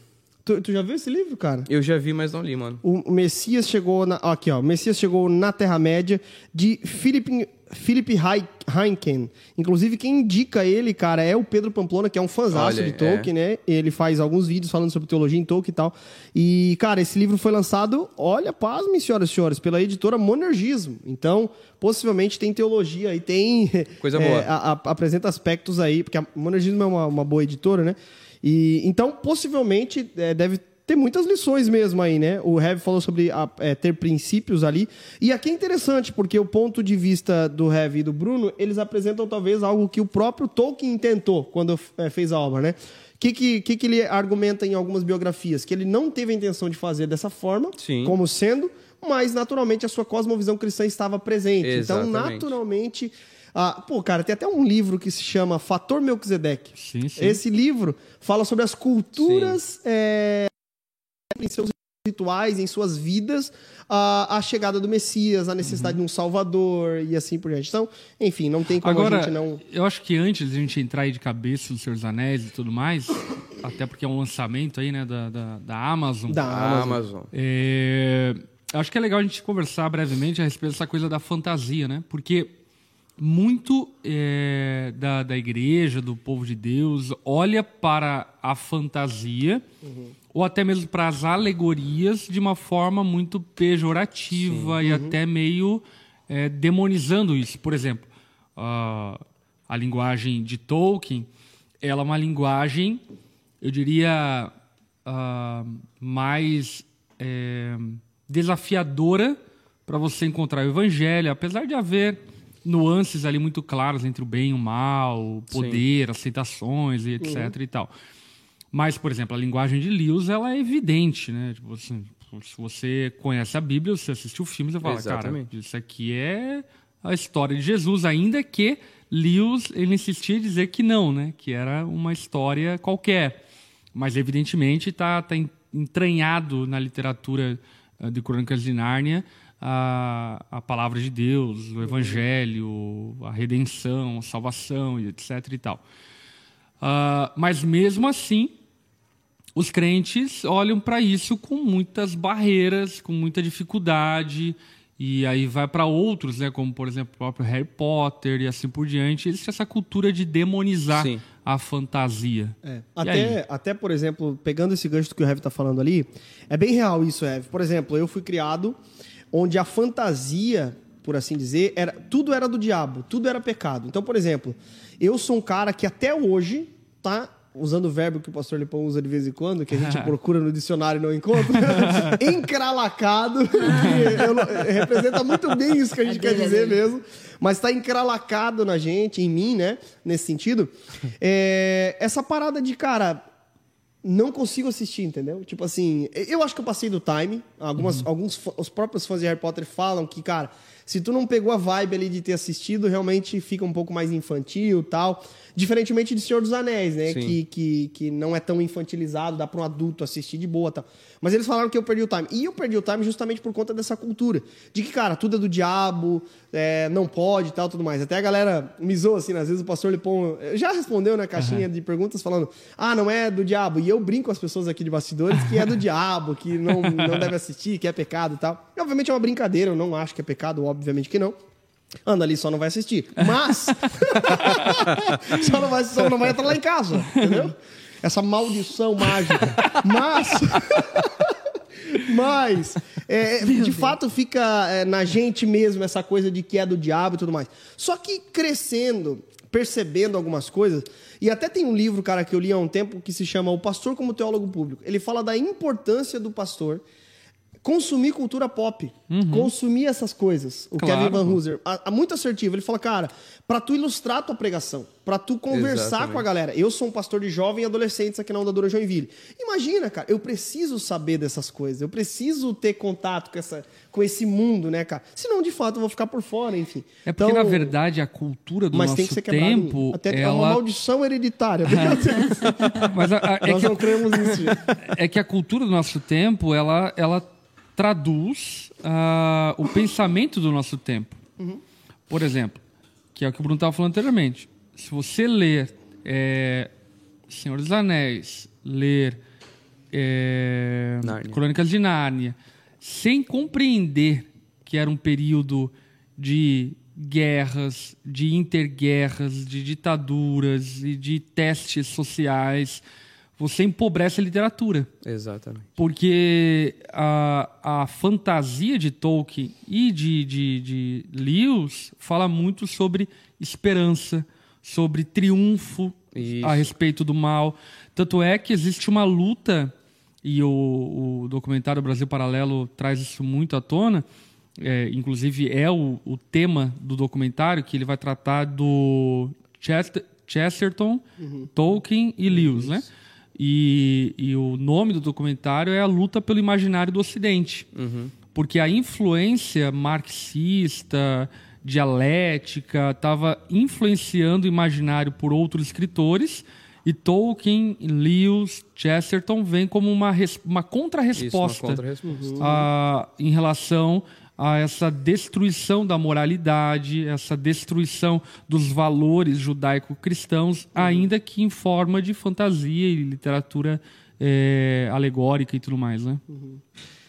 Tu, tu já viu esse livro, cara? Eu já vi, mas não li, mano. O Messias chegou na. ó, Aqui, ó. O Messias chegou na Terra-média de Philip, Philip Hei- Heineken. Inclusive, quem indica ele, cara, é o Pedro Pamplona, que é um fãzaço Olha, de Tolkien, né? Ele faz alguns vídeos falando sobre teologia em Tolkien e tal. E, cara, esse livro foi lançado, olha, pasmem, senhoras e senhores, pela editora Monergismo. Então, possivelmente tem teologia e tem. Coisa é, boa. a- a- apresenta aspectos aí, porque a Monergismo é uma, uma boa editora, né? E então, possivelmente, é, deve ter muitas lições mesmo aí, né? O Heavy falou sobre a- é, ter princípios ali. E aqui é interessante, porque o ponto de vista do Heavy e do Bruno, eles apresentam talvez algo que o próprio Tolkien tentou quando é, fez a obra, né? O que, que, que, que ele argumenta em algumas biografias? Que ele não teve a intenção de fazer dessa forma, Sim. como sendo, mas naturalmente a sua cosmovisão cristã estava presente. Então, Exatamente. naturalmente. Ah, pô, cara, tem até um livro que se chama Fator Melquisedeque. Sim, sim. Esse livro fala sobre as culturas é, em seus rituais, em suas vidas, a, a chegada do Messias, a necessidade de um Salvador e assim por diante. Então, enfim, não tem como Agora, a gente não. eu acho que antes de a gente entrar aí de cabeça no Senhor dos Anéis e tudo mais, até porque é um lançamento aí, né, da, da, da Amazon. Da A Amazon. Amazon. É, acho que é legal a gente conversar brevemente a respeito dessa coisa da fantasia, né? Porque muito é, da, da igreja, do povo de Deus, olha para a fantasia ou até mesmo para as alegorias de uma forma muito pejorativa e até meio é, demonizando isso. Por exemplo, a, a linguagem de Tolkien, ela é uma linguagem, eu diria, mais é, desafiadora para você encontrar o evangelho, apesar de haver nuances ali muito claras entre o bem e o mal, poder, aceitações e etc e tal. Mas, por exemplo, a linguagem de Lewis, ela é evidente, né? Tipo assim, se você conhece a Bíblia, você assistiu o filme, você fala, Exatamente. cara, isso aqui é a história de Jesus, ainda que Lewis, ele insistia em dizer que não, né? Que era uma história qualquer. Mas, evidentemente, está tá en- entranhado na literatura eh, de Crônicas de Nárnia a, a palavra de Deus, o evangelho, a redenção, a salvação, e etc e tal. Ah, mas, mesmo assim, os crentes olham para isso com muitas barreiras, com muita dificuldade, e aí vai para outros, né, como por exemplo o próprio Harry Potter e assim por diante. Existe essa cultura de demonizar Sim. a fantasia. É. Até, até, por exemplo, pegando esse gancho que o Heavy tá falando ali, é bem real isso, Heavy. Por exemplo, eu fui criado onde a fantasia, por assim dizer, era tudo era do diabo, tudo era pecado. Então, por exemplo, eu sou um cara que até hoje tá usando o verbo que o pastor Lipão usa de vez em quando, que a gente procura no dicionário e não encontra, encralacado, que representa muito bem isso que a gente quer dizer mesmo, mas tá encralacado na gente, em mim, né, nesse sentido. É, essa parada de, cara, não consigo assistir, entendeu? Tipo assim, eu acho que eu passei do time. Algumas, Uhum. Alguns, os próprios fãs de Harry Potter falam que, cara, se tu não pegou a vibe ali de ter assistido, realmente fica um pouco mais infantil tal. Diferentemente de Senhor dos Anéis, né? Sim. Que, que, que não é tão infantilizado, dá para um adulto assistir de boa tal. Mas eles falaram que eu perdi o time. E eu perdi o time justamente por conta dessa cultura. De que, cara, tudo é do diabo, é, não pode e tal, tudo mais. Até a galera me zoa, assim, às vezes o pastor Lipão já respondeu na caixinha de perguntas falando, ah, não é do diabo. E eu brinco com as pessoas aqui de bastidores que é do diabo, que não, não deve assistir, que é pecado e tal. E, obviamente é uma brincadeira, eu não acho que é pecado, obviamente que não. Anda ali, só não vai assistir. Mas. só, não vai, só não vai entrar lá em casa, entendeu? Essa maldição mágica. Mas. Mas, é, de fato, fica é, na gente mesmo essa coisa de que é do diabo e tudo mais. Só que crescendo, percebendo algumas coisas, e até tem um livro, cara, que eu li há um tempo que se chama O Pastor como Teólogo Público. Ele fala da importância do pastor consumir cultura pop, consumir essas coisas. O Claro, Kevin Van. Hooser, a- a- muito assertivo. Ele fala, cara, pra tu ilustrar a tua pregação, pra tu conversar Exatamente. com a galera. Eu sou um pastor de jovem e adolescentes aqui na Onda Dura Joinville. Imagina, cara, eu preciso saber dessas coisas. Eu preciso ter contato com, essa, com esse mundo, né, cara? Senão, de fato, eu vou ficar por fora, enfim. É porque, Então, na verdade, a cultura do nosso tempo, Até é uma ela... maldição hereditária. Mas a- a- é, Nós que, não cremos nisso. é que a cultura do nosso tempo, ela, ela traduz ah, o pensamento do nosso tempo. Por exemplo, que é o que o Bruno estava falando anteriormente. Se você ler é, Senhor dos Anéis, ler é. Crônicas de Nárnia, sem compreender que era um período de guerras, de interguerras, de ditaduras e de testes sociais, você empobrece a literatura. Exatamente. Porque a, a fantasia de Tolkien e de, de, de Lewis fala muito sobre esperança, sobre triunfo Isso. a respeito do mal. Tanto é que existe uma luta, e o, o documentário Brasil Paralelo traz isso muito à tona, é, inclusive é o, o tema do documentário, que ele vai tratar do Chester, Chesterton, Tolkien e Lewis, né? E, e o nome do documentário é A Luta pelo Imaginário do Ocidente. Porque a influência marxista, dialética, estava influenciando o imaginário por outros escritores. E Tolkien, Lewis, Chesterton vem como uma, res- uma contrarresposta contra-resposta. a- em relação a essa destruição da moralidade, essa destruição dos valores judaico-cristãos, ainda que em forma de fantasia e literatura é, alegórica e tudo mais, né?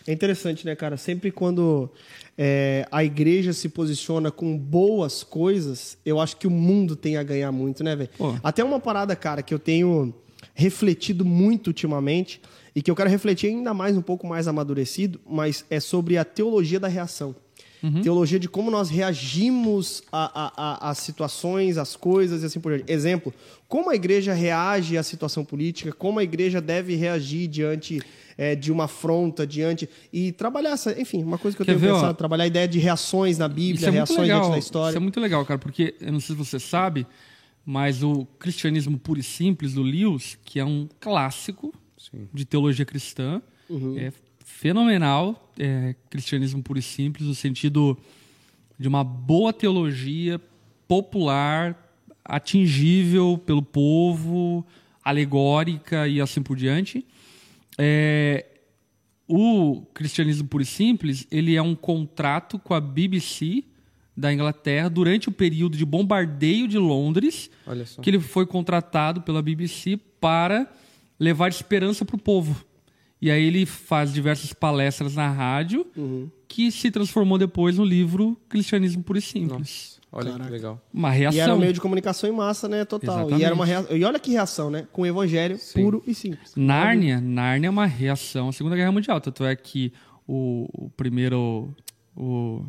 É interessante, né, cara? Sempre quando é, a igreja se posiciona com boas coisas, eu acho que o mundo tem a ganhar muito, né, velho? Até uma parada, cara, que eu tenho refletido muito ultimamente e que eu quero refletir ainda mais, um pouco mais amadurecido, mas é sobre a teologia da reação. Teologia de como nós reagimos às situações, às coisas e assim por diante. Exemplo, como a igreja reage à situação política, como a igreja deve reagir diante é, de uma afronta, diante. E trabalhar essa, enfim, uma coisa que eu Quer tenho ver, ó? pensado, trabalhar a ideia de reações na Bíblia, é reações legal. diante da história. Isso é muito legal, cara, porque eu não sei se você sabe, mas o cristianismo puro e simples do Lewis, que é um clássico Sim. de teologia cristã, é fenomenal. É, cristianismo puro e simples, no sentido de uma boa teologia popular, atingível pelo povo, alegórica e assim por diante. É, o cristianismo puro e simples, ele é um contrato com a BBC da Inglaterra durante o período de bombardeio de Londres, que ele foi contratado pela BBC para levar esperança para o povo. E aí ele faz diversas palestras na rádio, que se transformou depois no livro Cristianismo Puro e Simples. Olha que legal. Uma E era reação. um meio de comunicação em massa, né? Total. Exatamente. E, era uma rea- e olha que reação, né? Com o evangelho puro e simples. Nárnia, Nárnia é uma reação à Segunda Guerra Mundial. Tanto é que o, o primeiro. O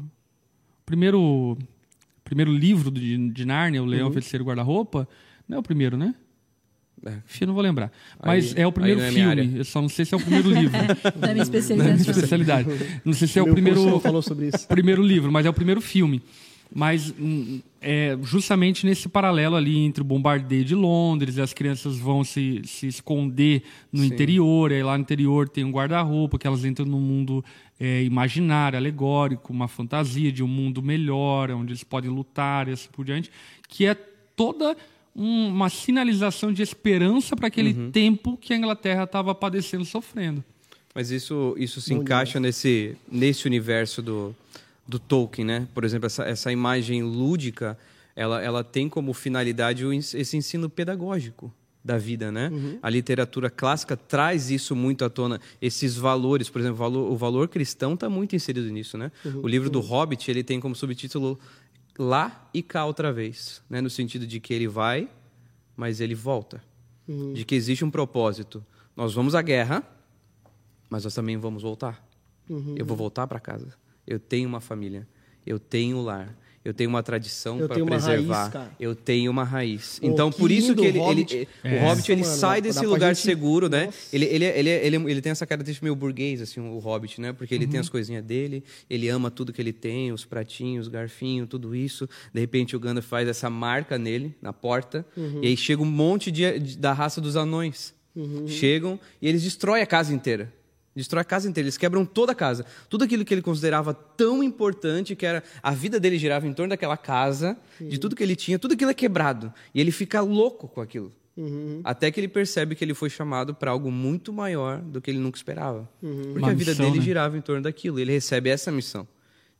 primeiro. Primeiro livro de, de Nárnia, O Leão, o Feiticeiro e o Guarda-Roupa, não é o primeiro, né? Eu não vou lembrar. Mas Aí- é o primeiro é minha filme. área. Eu só não sei se é o primeiro livro. Da minha Na minha especialização. especialidade. Não sei se é o primeiro, falou sobre isso. primeiro livro, mas é o primeiro filme. Mas hum, é justamente nesse paralelo ali entre o bombardeio de Londres, e as crianças vão se, se esconder no interior, e aí lá no interior tem um guarda-roupa, que elas entram num mundo é, imaginário, alegórico, uma fantasia de um mundo melhor, onde eles podem lutar e assim por diante, que é toda um- uma sinalização de esperança para aquele tempo que a Inglaterra estava padecendo, sofrendo. Mas isso, isso se encaixa nesse, nesse universo do, do Tolkien, né? Por exemplo, essa, essa imagem lúdica, ela, ela tem como finalidade o esse ensino pedagógico da vida, né? A literatura clássica traz isso muito à tona, esses valores, por exemplo, o valor, o valor cristão está muito inserido nisso, né? O livro do Hobbit, ele tem como subtítulo lá e cá outra vez, né? No sentido de que ele vai, mas ele volta. De que existe um propósito. Nós vamos à guerra, mas nós também vamos voltar. Eu vou voltar para casa. Eu tenho uma família. Eu tenho um lar. Eu tenho uma tradição para preservar. raiz, eu tenho uma raiz. Pô, então, por isso que ele, o ele- Hobbit. ele- É. o Hobbit ele mano, sai desse lugar gente- seguro, né? Ele, ele, ele, ele, ele tem essa característica meio burguês, assim, o Hobbit, né? Porque ele Uhum. tem as coisinhas dele, ele ama tudo que ele tem, os pratinhos, garfinho, tudo isso. De repente o Gandalf faz essa marca nele, na porta, Uhum. e aí chega um monte de, de- da raça dos anões. Uhum. Chegam e eles destroem a casa inteira. Destrói a casa inteira, eles quebram toda a casa. Tudo aquilo que ele considerava tão importante, que era a vida dele girava em torno daquela casa, de tudo que ele tinha, tudo aquilo é quebrado. E ele fica louco com aquilo. Uhum. Até que ele percebe que ele foi chamado para algo muito maior do que ele nunca esperava. Porque Uma a vida missão, dele né? girava em torno daquilo. Ele recebe essa missão.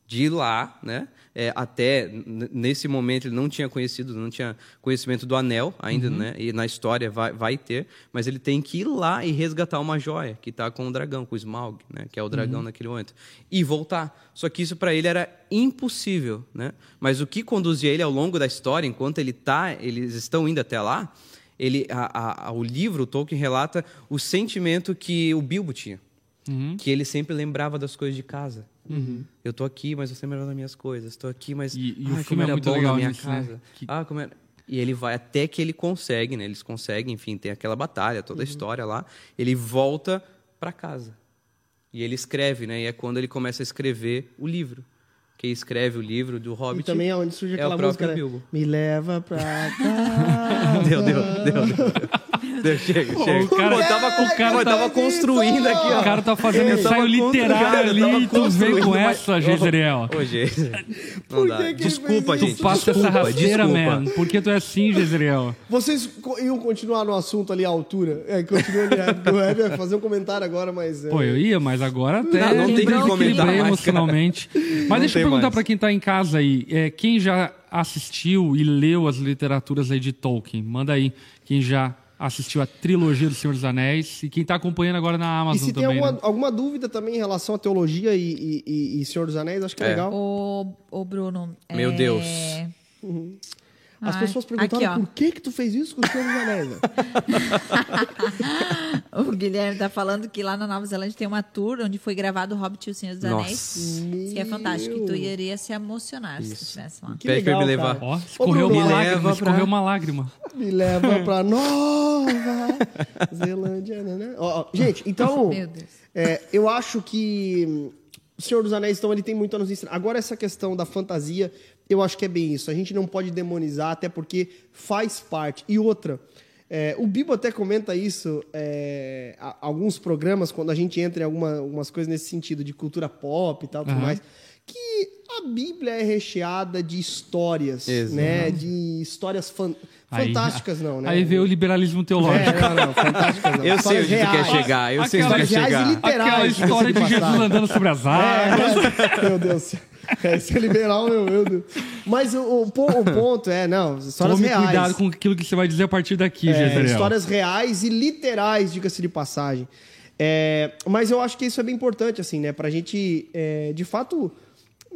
De ir lá, né? é, até nesse momento ele não tinha conhecido, não tinha conhecimento do anel ainda, né? E na história vai, vai ter, mas ele tem que ir lá e resgatar uma joia que está com o dragão, com o Smaug, né? Que é o dragão naquele momento. E voltar. Só que isso para ele era impossível, né? Mas o que conduzia ele ao longo da história, enquanto ele tá, eles estão indo até lá, ele, a- a- o livro, o Tolkien relata o sentimento que o Bilbo tinha. Que ele sempre lembrava das coisas de casa. Eu tô aqui, mas eu sempre lembro das minhas coisas. Estou aqui, mas E- e o ai, filme como é era muito bom legal na minha nisso, né? casa. Que- Ah, como era... E ele vai até que ele consegue, né? Eles conseguem, enfim, tem aquela batalha, toda a história lá. Ele volta para casa. E ele escreve, né? E é quando ele começa a escrever o livro. Quem escreve o livro do E Hobbit também é onde surge é aquela o música, né? Bilbo. Me leva pra cá. Deu, deu, deu, deu. Deu, chega, chega. o cara- eu tava, com- o cara eu tá- tava construindo aqui, ó. O cara tá fazendo Eu ensaio literário ali eu e tu vem com mas- essa, Gezeriel. Ô, gente. Ele Desculpa, fez Tu gente. passa essa rasteira, man. Por que tu é assim, Gezeriel? Vocês iam continuar no assunto ali, a altura? É, continua ali. é, O Ed vai fazer um comentário agora, mas... é, Pô, eu ia, mas agora até Não, não tem que comentar mais, emocionalmente. Mas deixa eu perguntar mais. pra quem tá em casa aí. é, quem já assistiu e leu as literaturas aí de Tolkien? Manda aí. Quem já assistiu a trilogia do Senhor dos Anéis e quem tá acompanhando agora na E Amazon se tem também. alguma, né? alguma dúvida também em relação à teologia e, e- e- e Senhor dos Anéis, acho que é, É. legal. Ô, ô, Bruno. Meu é, Deus. As Ai, pessoas perguntaram aqui, ó. por que que tu fez isso com o Senhor dos Anéis. né? O Guilherme tá falando que lá na Nova Zelândia tem uma tour onde foi gravado o Hobbit e o Senhor dos Anéis. Nossa. Isso que é fantástico. E tu iria se emocionar se tu estivesse lá. Que Pede pra legal, me levar. Ó, escorreu Bruno, uma me lágrima, leva escorreu pra- uma lágrima. Me leva pra Nova Zelândia. Né? Ó, ó, gente, então... Meu Deus. É, eu acho que hum, o Senhor dos Anéis, então, ele tem muito a nos ensinar. Agora, essa questão da fantasia, eu acho que é bem isso. A gente não pode demonizar, até porque faz parte. E outra, é, o Bibo até comenta isso é, a- alguns programas, quando a gente entra em alguma, algumas coisas nesse sentido, de cultura pop e tal, tudo Aham. mais, que a Bíblia é recheada de histórias, Exato. né? De histórias fan- Aí- fantásticas, não, né? Aí veio o liberalismo teológico. É, não, não, fantásticas não. Eu sei Histórias onde tu quer chegar. Eu sei onde quer chegar. literais. Aquela história de Jesus passagem. andando sobre as águas. É, meu Deus. É, é liberal, meu, meu Deus. Mas o, o o ponto é, não, histórias Tome reais. cuidado com aquilo que você vai dizer a partir daqui, É, histórias reais e literais, diga-se de passagem. É, mas eu acho que isso é bem importante, assim, né? Pra gente, é, de fato,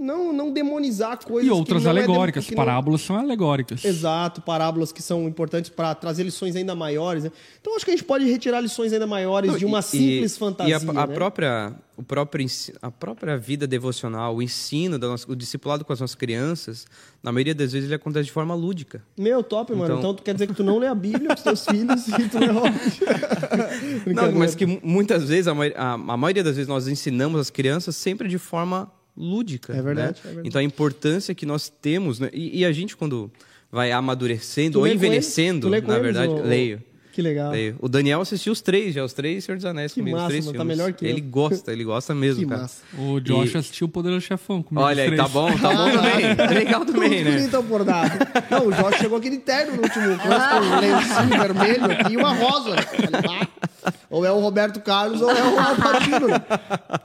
não, não demonizar coisas E outras que não é alegóricas. que não- Parábolas são alegóricas. Exato, parábolas que são importantes para trazer lições ainda maiores. Né? Então acho que a gente pode retirar lições ainda maiores Não, de uma e- simples e- fantasia. E a, a né? própria, o próprio, a própria vida devocional, o ensino, da nossa, o discipulado com as nossas crianças, na maioria das vezes ele acontece de forma lúdica. Meu, top, mano. Então... Então- tu quer dizer que tu não lê a Bíblia com os teus filhos e tu. Não, Brincadeira. mas que mu- muitas vezes, a, a- a maioria das vezes, nós ensinamos as crianças sempre de forma lúdica. É verdade, né? é verdade. Então a importância que nós temos, né? e, e a gente, quando vai amadurecendo Tu ou envelhecendo, na verdade, leio. Que legal. leio. O Daniel assistiu os três, já os três Senhor dos Anéis Que comigo, massa, os três mano, tá filmes. melhor que eu. ele gosta, ele gosta mesmo, Que cara. massa. O Josh E- assistiu o Poderoso Chefão comigo. Olha aí, tá bom, tá bom também. É legal também, Tudo né? bonito bordado. Não, o Jorge chegou aquele terno no último coisa com um lencinho vermelho aqui e uma rosa. Ou é o Roberto Carlos ou é o. Né?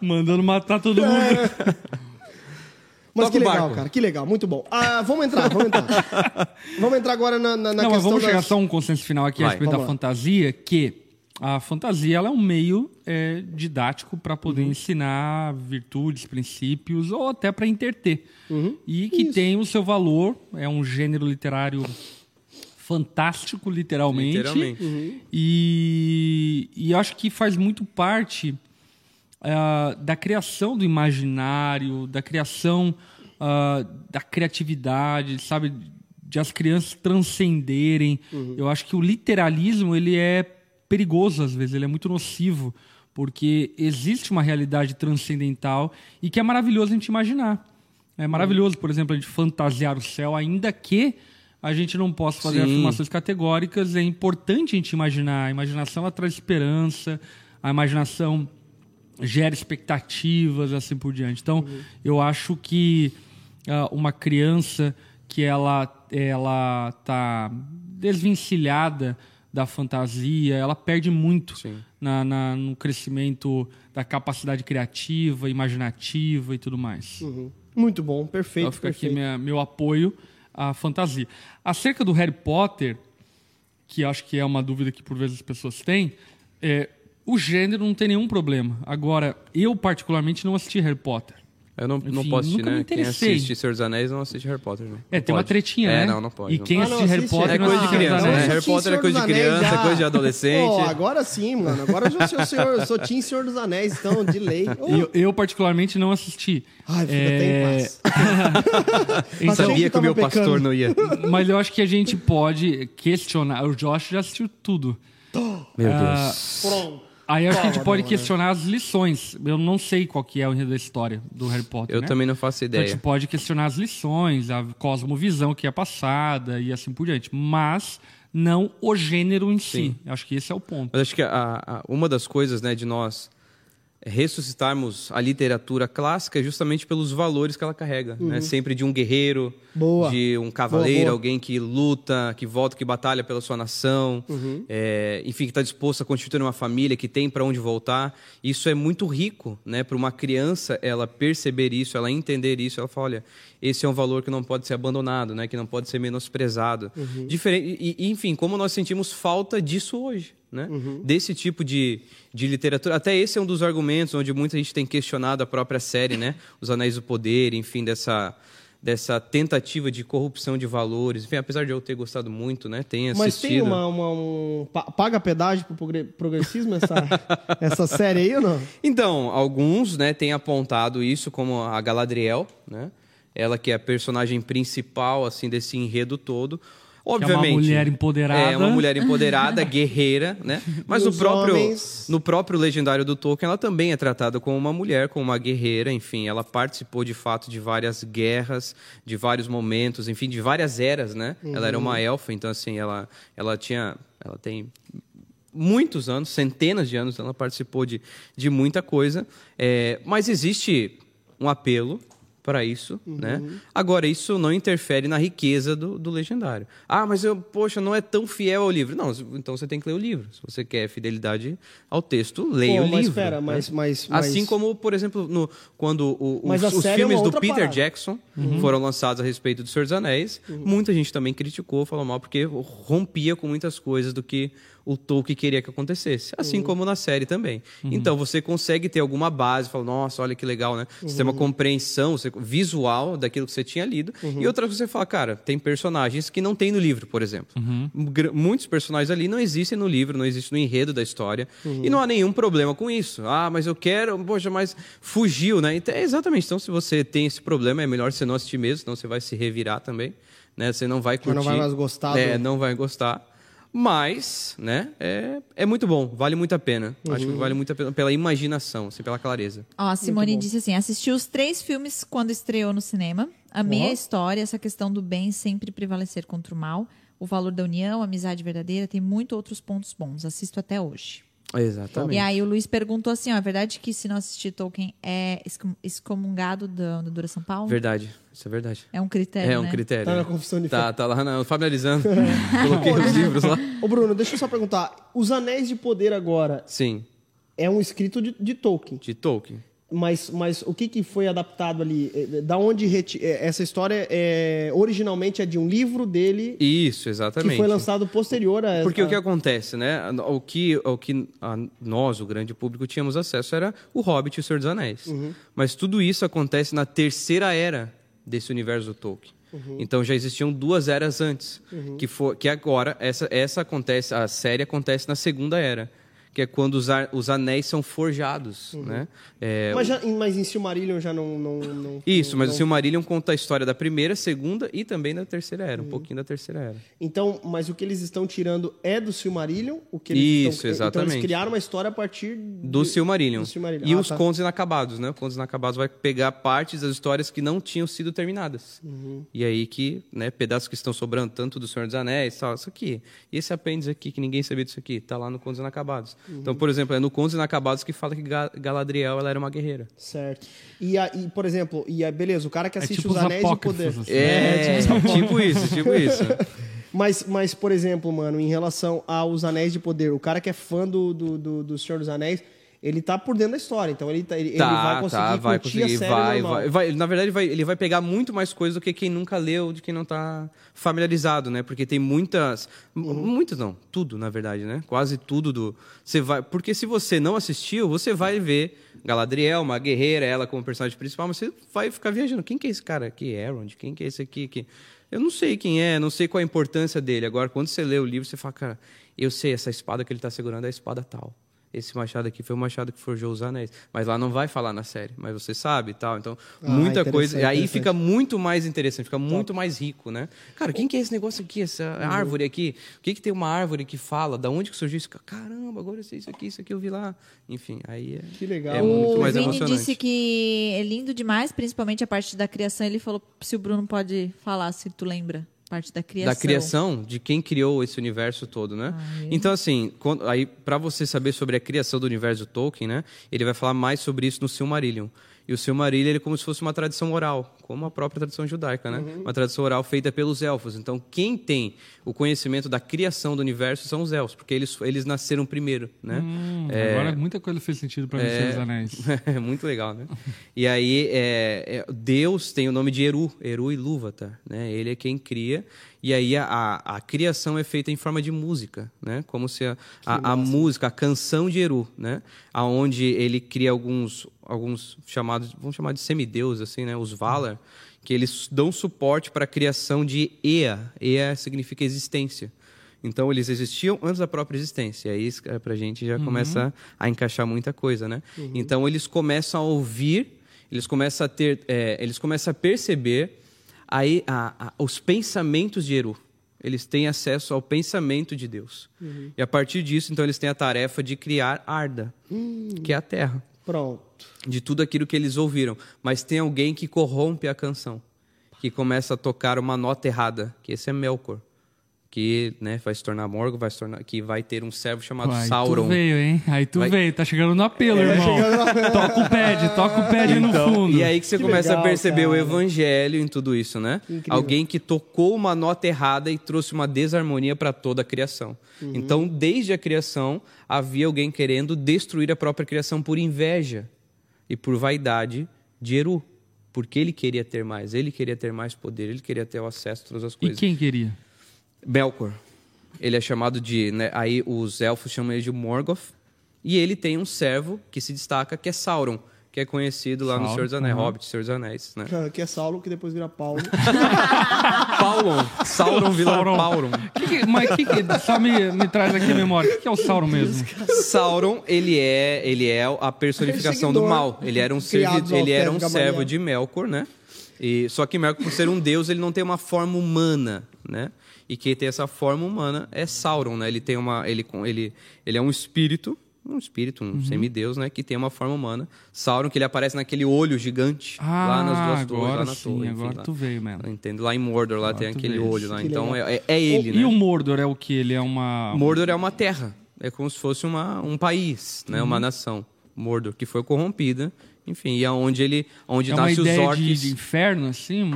Mandando matar todo mundo. Mas que legal, barco. cara. Que legal. Muito bom. Ah, vamos entrar, vamos entrar. vamos entrar agora na, na, na Não, mas questão vamos chegar das... só a um consenso final aqui a Vai. respeito da Vamos lá. fantasia, que a fantasia ela é um meio é, didático para poder Uhum. ensinar virtudes, princípios ou até para interter. Uhum. E que tem o seu valor, é um gênero literário fantástico, literalmente. Literalmente. Uhum. E, e acho que faz muito parte ah, da criação do imaginário, da criação ah, da criatividade, sabe? De as crianças transcenderem. Eu acho que o literalismo ele é perigoso às vezes, ele é muito nocivo, porque existe uma realidade transcendental e que é maravilhoso a gente imaginar. É maravilhoso, por exemplo, a gente fantasiar o céu, ainda que a gente não possa fazer Sim. afirmações categóricas, é importante a gente imaginar. A imaginação ela traz esperança, a imaginação gera expectativas, assim por diante. Então, eu acho que ah, uma criança que ela ela tá desvencilhada da fantasia, ela perde muito na, na- no crescimento da capacidade criativa, imaginativa e tudo mais. Uhum. Muito bom, perfeito, Então fica aqui perfeito. minha- meu apoio à fantasia. Acerca do Harry Potter, que acho que é uma dúvida que por vezes as pessoas têm, é, o gênero não tem nenhum problema. Agora, eu particularmente não assisti Harry Potter. Eu não, não Enfim, posso assistir, nunca me né? Quem interessei. assiste Senhor dos Anéis não assiste Harry Potter, né? É, Não tem uma pode. tretinha, é, né? não, não pode. E não quem pode. Ah, não assiste Harry assiste, Potter É não coisa de assiste criança, né? Harry Potter é coisa de criança, é coisa de adolescente. Pô, agora sim, mano. Agora eu já sou, senhor, eu sou Team Senhor dos Anéis, então, de lei. Ô, Eu, eu particularmente não assisti. Ai, fica É, até em paz. Então, Sabia que o meu pecando. pastor não ia. mas eu acho que a gente pode questionar. O Josh já assistiu tudo. Meu Ah, Pronto. Aí acho que a gente pode questionar as lições. Eu não sei qual que é o enredo da história do Harry Potter. Eu né? também não faço Então a gente ideia. pode questionar as lições, a cosmovisão que é passada e assim por diante. Mas não o gênero em si. Sim. Eu Acho que esse é o ponto. Mas acho que a- a- uma das coisas, né, de nós ressuscitarmos a literatura clássica é justamente pelos valores que ela carrega, né? Sempre de um guerreiro, Uhum. Boa. de um cavaleiro, Boa, boa. alguém que luta, que volta, que batalha pela sua nação, Uhum. é, enfim, que está disposto a constituir uma família, que tem para onde voltar. Isso é muito rico, né? Para uma criança, ela perceber isso, ela entender isso, ela fala, olha, esse é um valor que não pode ser abandonado, né? Que não pode ser menosprezado. Uhum. Diferente, e, enfim, como nós sentimos falta disso hoje, né? Uhum. Desse tipo de, de literatura. Até esse é um dos argumentos onde muita gente tem questionado a própria série, né? Os Anéis do Poder, enfim, dessa dessa tentativa de corrupção de valores. Enfim, apesar de eu ter gostado muito, né? Tem assistido. Mas tem uma, uma- um... pa- Paga pedágio pro progre- progressismo essa, essa série aí ou não? Então, alguns, né, têm apontado isso como a Galadriel, né? Ela que é a personagem principal assim desse enredo todo. Obviamente, mulher empoderada. É uma mulher empoderada, guerreira, né? Mas no próprio homens? no próprio legendário do Tolkien, ela também é tratada como uma mulher, como uma guerreira, enfim, ela participou de fato de várias guerras, de vários momentos, enfim, de várias eras, né? Ela era Uhum. uma elfa, então assim, ela ela tinha, ela tem muitos anos, centenas de anos, ela participou de, de muita coisa. É, mas existe um apelo para isso, né? Agora, isso não interfere na riqueza do, do legendário. Ah, mas eu, poxa, não é tão fiel ao livro. Não, então você tem que ler o livro. Se você quer fidelidade ao texto, leia Pô, o mas livro. espera, né? mas- mas- mas- Assim como, por exemplo, no, quando o- os, os é filmes uma do Peter parada. Jackson foram lançados a respeito do Senhor dos Anéis, muita gente também criticou, falou mal, porque rompia com muitas coisas do que o Tolkien queria que acontecesse. Assim como na série também. Então, você consegue ter alguma base, fala, nossa, olha que legal, né? Você tem uma compreensão, você, visual daquilo que você tinha lido. E outra coisa você fala, cara, tem personagens que não tem no livro, por exemplo. Gr- Muitos personagens ali não existem no livro, não existem no enredo da história. E não há nenhum problema com isso. Ah, mas eu quero, poxa, mas fugiu, né? Então, é exatamente. Então, se você tem esse problema, é melhor você não assistir mesmo, senão você vai se revirar também. Né? Você não vai curtir. não vai mais gostar É, do- não vai gostar. Mas, né, é, é muito bom, vale muito a pena. Acho que vale muito a pena pela imaginação, assim, pela clareza. Ó, a Simone disse assim: assistiu os três filmes quando estreou no cinema. Amei Ó. a história, essa questão do bem sempre prevalecer contra o mal. O valor da união, a amizade verdadeira, tem muito outros pontos bons. Assisto até hoje. Exatamente. E aí o Luiz perguntou assim: ó, é verdade que se não assistir Tolkien é excom- excomungado da, da Dura São Paulo? Verdade, isso é verdade. É um critério. É um né? critério. Tá na confissão de Tá, tá lá na, familiarizando. Coloquei os livros lá. Ô, Bruno, deixa eu só perguntar. Os Anéis de Poder agora Sim, é um escrito de, de Tolkien. de Tolkien. Mas, mas o que, que foi adaptado ali? É, Da onde reti- é, essa história é, originalmente é de um livro dele Isso, exatamente. que foi lançado posterior a Porque a- o que acontece, né? O que, o que nós, o grande público, tínhamos acesso era o Hobbit e o Senhor dos Anéis. Uhum. Mas tudo isso acontece na terceira era desse universo do Tolkien. Uhum. Então já existiam duas eras antes, que for, que agora essa essa acontece, a série acontece na segunda era, que é quando os, os anéis são forjados, né? É, Uhum. Mas, já, em- mas em Silmarillion já não. não, não isso, mas não- o Silmarillion conta a história da primeira, segunda e também da terceira era, Uhum. um pouquinho da terceira era. Então, mas o que eles estão tirando é do Silmarillion? O que eles Isso, estão, Então exatamente. eles criaram uma história a partir Do de- Silmarillion. do Silmarillion. E Ah, os tá. Contos Inacabados, né? O Contos Inacabados vai pegar partes das histórias que não tinham sido terminadas. Uhum. E aí que, né, pedaços que estão sobrando, tanto do Senhor dos Anéis, tal, isso aqui. E esse apêndice aqui, que ninguém sabia disso aqui, tá lá no Contos Inacabados. Uhum. Então, por exemplo, é no Contos Inacabados que fala que Ga- Galadriel ela era uma guerreira. Certo. E, a, e, por exemplo, e a, beleza, o cara que É assiste tipo os os Anéis de apócrifos, Poder. assim. É, tipo isso, tipo isso. Mas, mas, por exemplo, mano, em relação aos Anéis de Poder, o cara que é fã do, do, do, do Senhor dos Anéis, ele tá por dentro da história. Então ele, tá- ele, ele Tá, vai conseguir tá, vai curtir conseguir, a série vai, vai, vai. Na verdade, vai- ele vai pegar muito mais coisa do que quem nunca leu, de quem não está familiarizado, né? Porque tem muitas, Uhum. muitas não, tudo na verdade, né? Quase tudo do, você vai, porque se você não assistiu, você vai ver Galadriel, uma guerreira, ela como personagem principal, mas você vai ficar viajando. Quem que é esse cara aqui? Elrond? Quem que é esse aqui? Que eu não sei quem é, não sei qual a importância dele. Agora, quando você lê o livro, você fala, cara, eu sei essa espada que ele está segurando é a espada tal esse machado aqui foi o machado que forjou os anéis. Mas lá não vai falar na série, mas você sabe e tal. Então, Ah, muita coisa. E aí fica muito mais interessante, fica muito mais rico, né? Cara, quem que é esse negócio aqui, essa Uhum. árvore aqui? O que que tem uma árvore que fala? Da onde que surgiu isso? Caramba, agora eu sei isso aqui, isso aqui eu vi lá. Enfim, aí é, Que legal. é muito o mais Vini emocionante. disse que é lindo demais, principalmente a parte da criação. Ele falou se o Bruno pode falar, se tu lembra. Parte da criação. Da criação, de quem criou esse universo todo, né? Então, assim, quando, aí para você saber sobre a criação do universo do Tolkien, né? Ele vai falar mais sobre isso no Silmarillion. E o Silmarillion ele é como se fosse uma tradição oral, como a própria tradição judaica, né? Uma tradição oral feita pelos elfos. Então, quem tem o conhecimento da criação do universo são os elfos, porque eles, eles nasceram primeiro, né? Hum, Agora muita coisa fez sentido para mim, Senhor dos Anéis. É muito legal, né? E aí, é, é, Deus tem o nome de Eru, Eru Ilúvatar, né? Ele é quem cria. E aí, a, a, a criação é feita em forma de música, né? Como se a, a, a música, a canção de Eru, né? Aonde ele cria alguns, alguns chamados, vamos chamar de semideuses, assim, né? Os Valar, que eles dão suporte para a criação de Ea. Ea significa existência. Então eles existiam antes da própria existência. E aí é, pra gente já começa a encaixar muita coisa, né? Então eles começam a ouvir, eles começam a ter, é, eles começam a perceber aí a- a- os pensamentos de Eru. Eles têm acesso ao pensamento de Deus. E a partir disso, então eles têm a tarefa de criar Arda, que é a Terra Pronto. de tudo aquilo que eles ouviram. Mas tem alguém que corrompe a canção, que começa a tocar uma nota errada, que esse é Melkor, que né, vai se tornar Morgoth, vai se tornar, que vai ter um servo chamado Aí tu Sauron. veio, hein? Aí tu Vai- veio, tá chegando no apelo, irmão. Toca o pad, toca o pad no fundo. Então, E aí que você Que começa legal, a perceber o cara. evangelho em tudo isso, né? incrível. Alguém que tocou uma nota errada e trouxe uma desarmonia para toda a criação. Uhum. Então, desde a criação, havia alguém querendo destruir a própria criação por inveja e por vaidade de Eru. Porque ele queria ter mais, ele queria ter mais poder, ele queria ter o acesso a todas as E coisas. quem queria? Melkor. Ele é chamado de. né, aí os elfos chamam ele de Morgoth. E ele tem um servo que se destaca, que é Sauron, que é conhecido lá no Sauron, Senhor dos Anéis, aham. Hobbit, Senhor dos Anéis, né? Que é Saulo, que depois vira Paulo. Paulon, Sauron vira Sauron. Pauron. Que que- mas que que, só me, me traz aqui a memória. O que, que é o Sauron mesmo? Sauron, ele é, ele é a personificação do mal. Ele era um, servi- ele era um servo de Melkor, né? E, só que Melkor, por ser um deus, ele não tem uma forma humana, né? E quem tem essa forma humana é Sauron, né? Ele tem uma, ele, com- ele, ele é um espírito, um espírito, um semideus, né? Que tem uma forma humana. Sauron, que ele aparece naquele olho gigante lá nas duas torres, Ah, agora lá na sim, torre. enfim, agora lá. tu veio, mano. Entendo. Lá em Mordor, lá tem tu aquele veio. olho lá. Que Então é, é ele, E né? o Mordor é o que? Ele é uma... Mordor é uma terra. É como se fosse uma, um país, né? Uhum. Uma nação. Mordor, que foi corrompida. Enfim, e é onde ele, onde É nasce os ideia de, orcs. de inferno, assim?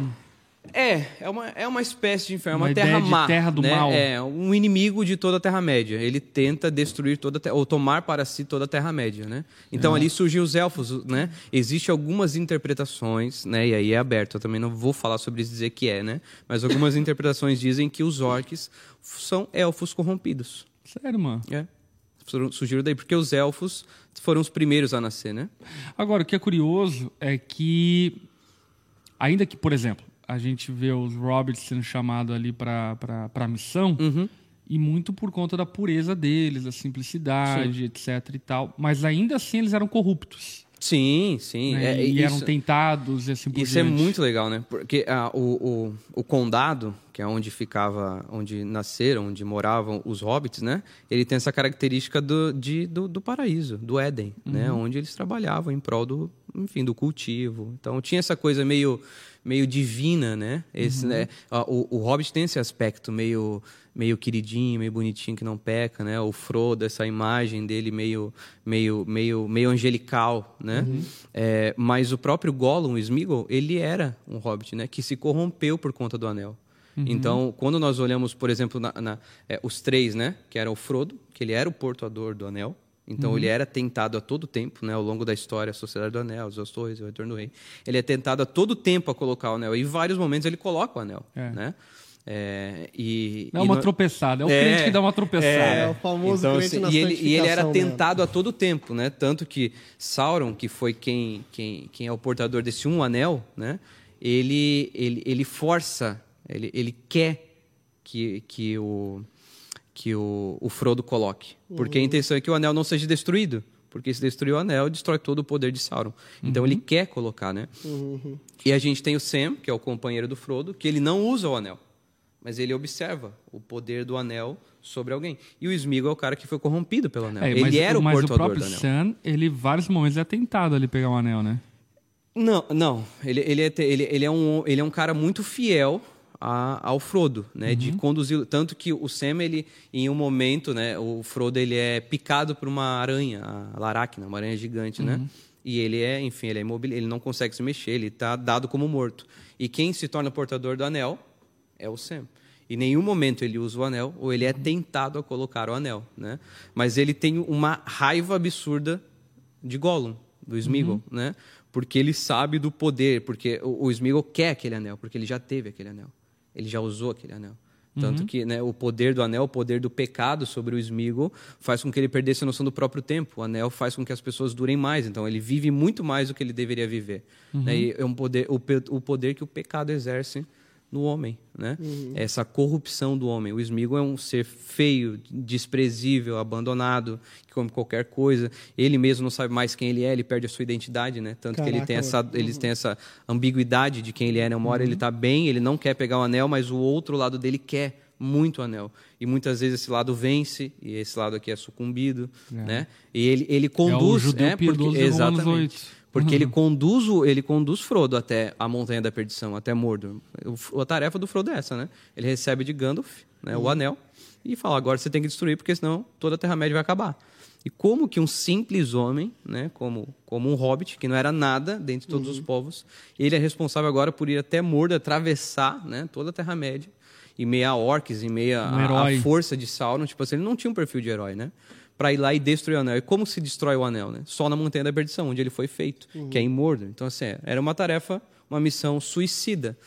É, é uma, é uma espécie de inferno, Uma uma, terra má. terra do né? mal. É, um inimigo de toda a Terra-média. Ele tenta destruir toda a Terra, ou tomar para si toda a Terra-média, né? Então ali surgiu os elfos, né? Existem algumas interpretações, né? E aí é aberto, eu também não vou falar sobre isso e dizer que é, né? Mas algumas interpretações dizem que os orcs são elfos corrompidos. Sério, mano. É. Sur- Surgiram daí, porque os elfos foram os primeiros a nascer, né? Agora, o que é curioso é que, ainda que, por exemplo, a gente vê os Roberts sendo chamados ali para a missão, Uhum. e muito por conta da pureza deles, da simplicidade, etc e tal, mas ainda assim eles eram corruptos. Sim, sim. né? É, e isso- eram tentados e assim por Isso é diante. muito legal, né? Porque ah, o, o, o condado, que é onde ficava, onde nasceram, onde moravam os hobbits, né? Ele tem essa característica do, de, do, do paraíso, do Éden, né? Onde eles trabalhavam em prol do, enfim, do cultivo. Então tinha essa coisa meio, meio divina, né? Esse, né? Ah, O, o hobbit tem esse aspecto meio meio queridinho, meio bonitinho que não peca, né? O Frodo, essa imagem dele meio meio meio meio angelical, né? É, mas o próprio Gollum, o Sméagol, ele era um hobbit, né? Que se corrompeu por conta do anel. Então, quando nós olhamos, por exemplo, na, na- é, os três, né? Que era o Frodo, que ele era o portador do anel. Então, ele era tentado a todo tempo, né? Ao longo da história, a Sociedade do Anel, os Duas Torres, o Retorno do Rei. Ele é tentado a todo tempo a colocar o anel. E em vários momentos ele coloca o anel, É. né? É, e, e uma no- tropeçada. É o É, crente que dá uma tropeçada. É, o famoso então, crente assim, na e, ele, e ele era né? tentado a todo tempo, né? Tanto que Sauron, que foi quem, quem, quem é o portador desse um anel, né? Ele, ele, ele força, ele, ele quer que, que, o, que o, o Frodo coloque. Porque Uhum. a intenção é que o anel não seja destruído. Porque se destruir o anel, destrói todo o poder de Sauron. Então ele quer colocar, né? Uhum. E a gente tem o Sam, que é o companheiro do Frodo, que ele não usa o anel. Mas ele observa o poder do anel sobre alguém. E o Sméagol é o cara que foi corrompido pelo anel. É, ele mas, era o mas o portador próprio do anel. Sam, ele, vários momentos, é tentado ali pegar o anel, né? Não, não. Ele, ele, é, ele, ele, é um, ele é um cara muito fiel a- ao Frodo, né? De conduzir... Tanto que o Sam, ele, em um momento, né? O Frodo, ele é picado por uma aranha, a Laracna, uma aranha gigante, né? E ele é, enfim, ele é imóvel, ele não consegue se mexer, ele está dado como morto. E quem se torna portador do anel é o Sam. Em nenhum momento ele usa o anel ou ele é tentado a colocar o anel, né? Mas ele tem uma raiva absurda de Gollum, do Sméagol, né? Porque ele sabe do poder, porque o, o Sméagol quer aquele anel, porque ele já teve aquele anel. Ele já usou aquele anel. Tanto que né, o poder do anel, o poder do pecado sobre o Sméagol, faz com que ele perdesse a noção do próprio tempo. O anel faz com que as pessoas durem mais. Então, ele vive muito mais do que ele deveria viver. Né? E é um poder, o, o poder que o pecado exerce no homem, né? Essa corrupção do homem. O Sméagol é um ser feio, desprezível, abandonado, que come qualquer coisa. Ele mesmo não sabe mais quem ele é, ele perde a sua identidade, né? Tanto que ele Caraca, tem essa, ele tem essa ambiguidade de quem ele é, né? Uma hora ele tá bem, ele não quer pegar o anel, mas o outro lado dele quer muito o anel. E muitas vezes esse lado vence e esse lado aqui é sucumbido, né? E ele, ele conduz, é o judeu né? Romanos exatamente. 8. Porque ele conduz, o, ele conduz Frodo até a Montanha da Perdição, até Mordor. O- a tarefa do Frodo é essa, né? Ele recebe de Gandalf né, o anel e fala, agora você tem que destruir, porque senão toda a Terra-média vai acabar. E como que um simples homem, né, como, como um hobbit, que não era nada dentre todos os povos, ele é responsável agora por ir até Mordor, atravessar né, toda a Terra-média, em meio a orcs, em meio Um a, a força de Sauron. Tipo assim, ele não tinha um perfil de herói, né? Pra ir lá e destruir o anel. E como se destrói o anel, né? Só na Montanha da Perdição, onde ele foi feito, que é em Mordor. Então, assim, é, era uma tarefa, uma missão suicida.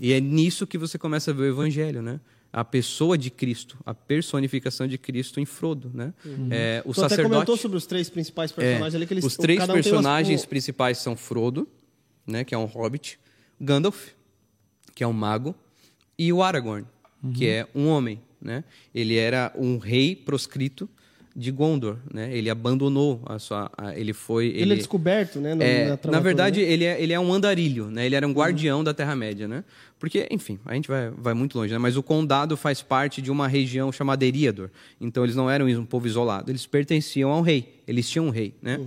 E é nisso que você começa a ver o evangelho, né? a pessoa de Cristo, a personificação de Cristo em Frodo, né? É, o Tu até sacerdote. comentou sobre os três principais personagens É, ali que eles os três um umas- personagens um- principais são Frodo, né, que é um hobbit, Gandalf, que é um mago, e o Aragorn, que Uhum. é um homem, né? Ele era um rei proscrito de Gondor, né? Ele abandonou a sua, a- ele foi, Ele, é descoberto, né? no- é, na, na verdade, toda, né? ele, é, ele é um andarilho, né? Ele era um guardião da Terra-média, né? Porque, enfim, a gente vai, vai muito longe, né? Mas o condado faz parte de uma região chamada Eriador. Então, eles não eram um povo isolado. Eles pertenciam ao rei. Eles tinham um rei, né?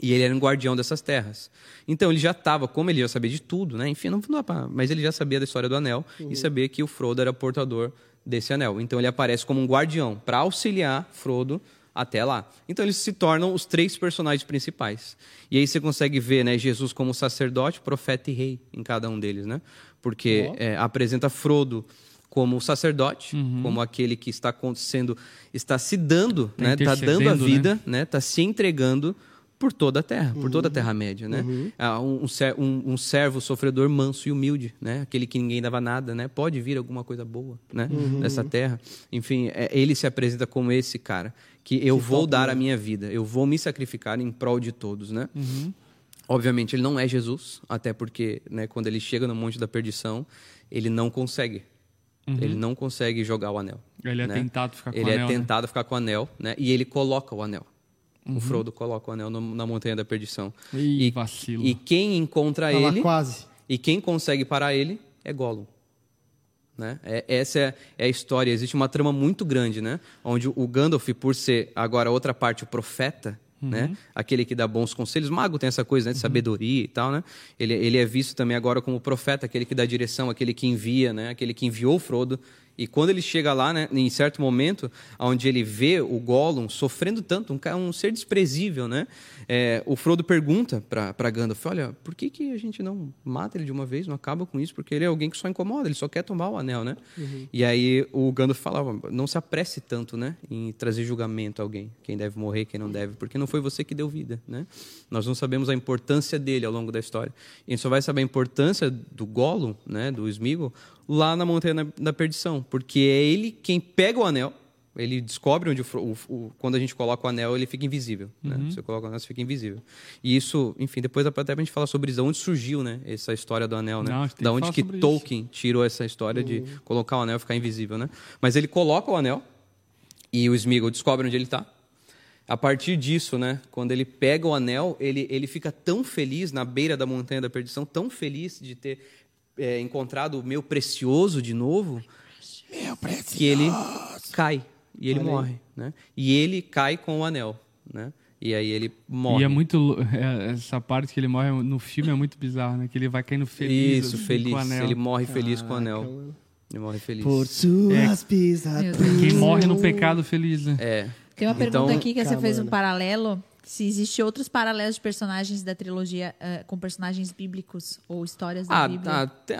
E ele era um guardião dessas terras. Então, ele já estava, como ele já sabia de tudo, né? Enfim, não, não mas ele já sabia da história do anel e sabia que o Frodo era portador desse anel. Então, ele aparece como um guardião para auxiliar Frodo até lá. Então eles se tornam os três personagens principais. E aí você consegue ver né, Jesus como sacerdote, profeta e rei em cada um deles, né? Porque é, apresenta Frodo como sacerdote, como aquele que está acontecendo, está se dando, Tá né? Está dando a né? vida, né? Está se entregando por toda a terra, por toda a Terra-média, né? Ah, Um, um um- servo sofredor manso e humilde, né? Aquele que ninguém dava nada, né? Pode vir alguma coisa boa, né? Nessa terra. Enfim, é, ele se apresenta como esse cara que eu vou dar a minha vida, eu vou me sacrificar em prol de todos, né? Obviamente ele não é Jesus, até porque, né, quando ele chega no Monte da Perdição, ele não consegue. Ele não consegue jogar o anel. Ele é né? tentado ficar com ele o anel, é né? tentado ficar com o anel, né? E ele coloca o anel. Uhum. O Frodo coloca o anel no- na Montanha da Perdição. Ih, e, vacilo. e quem encontra Tá ele quase. e quem consegue parar ele é Gollum. Né? É- essa é, é a história. Existe uma trama muito grande, né? Onde o Gandalf, por ser agora outra parte o profeta, né? Aquele que dá bons conselhos. Mago tem essa coisa né? de sabedoria e tal, né? Ele, ele é visto também agora como profeta, aquele que dá direção, aquele que envia, né? Aquele que enviou o Frodo. E quando ele chega lá, né, em certo momento, onde ele vê o Gollum sofrendo tanto, um, um ser desprezível, né? É, o Frodo pergunta para Gandalf, olha, por que, que a gente não mata ele de uma vez, não acaba com isso? Porque ele é alguém que só incomoda, ele só quer tomar o anel, né? E aí o Gandalf falava, não se apresse tanto, né, em trazer julgamento a alguém, quem deve morrer, quem não deve, porque não foi você que deu vida, né? Nós não sabemos a importância dele ao longo da história. E a gente só vai saber a importância do Gollum, né, do Sméagol, lá na Montanha da Perdição, porque é ele quem pega o anel, ele descobre onde o, o- o- quando a gente coloca o anel, ele fica invisível, né? Você coloca o anel, você fica invisível. E isso, enfim, depois dá pra até a gente falar sobre isso, da onde surgiu, né, essa história do anel, né? Não, da que onde que sobre Tolkien tirou essa história de colocar o anel e ficar invisível, né? Mas ele coloca o anel e o Sméagol descobre onde ele está. A partir disso, né, quando ele pega o anel, ele, ele fica tão feliz na beira da montanha da perdição, tão feliz de ter é, encontrado o meu precioso de novo, que ele cai e ele morre, né? E ele cai com o anel, né? E aí ele morre. E é muito. é, essa parte que ele morre no filme é muito bizarro, né? Que ele vai caindo feliz. Isso, assim, feliz. Com o anel. Ele morre feliz com o anel. Ele morre feliz. Por suas pisadas. Meu Deus. Quem morre no pecado feliz, né? É. Tem uma pergunta Então- aqui que você fez um paralelo. Se existe outros paralelos de personagens da trilogia eh, com personagens bíblicos ou histórias da Ah, Bíblia. tá. Tem-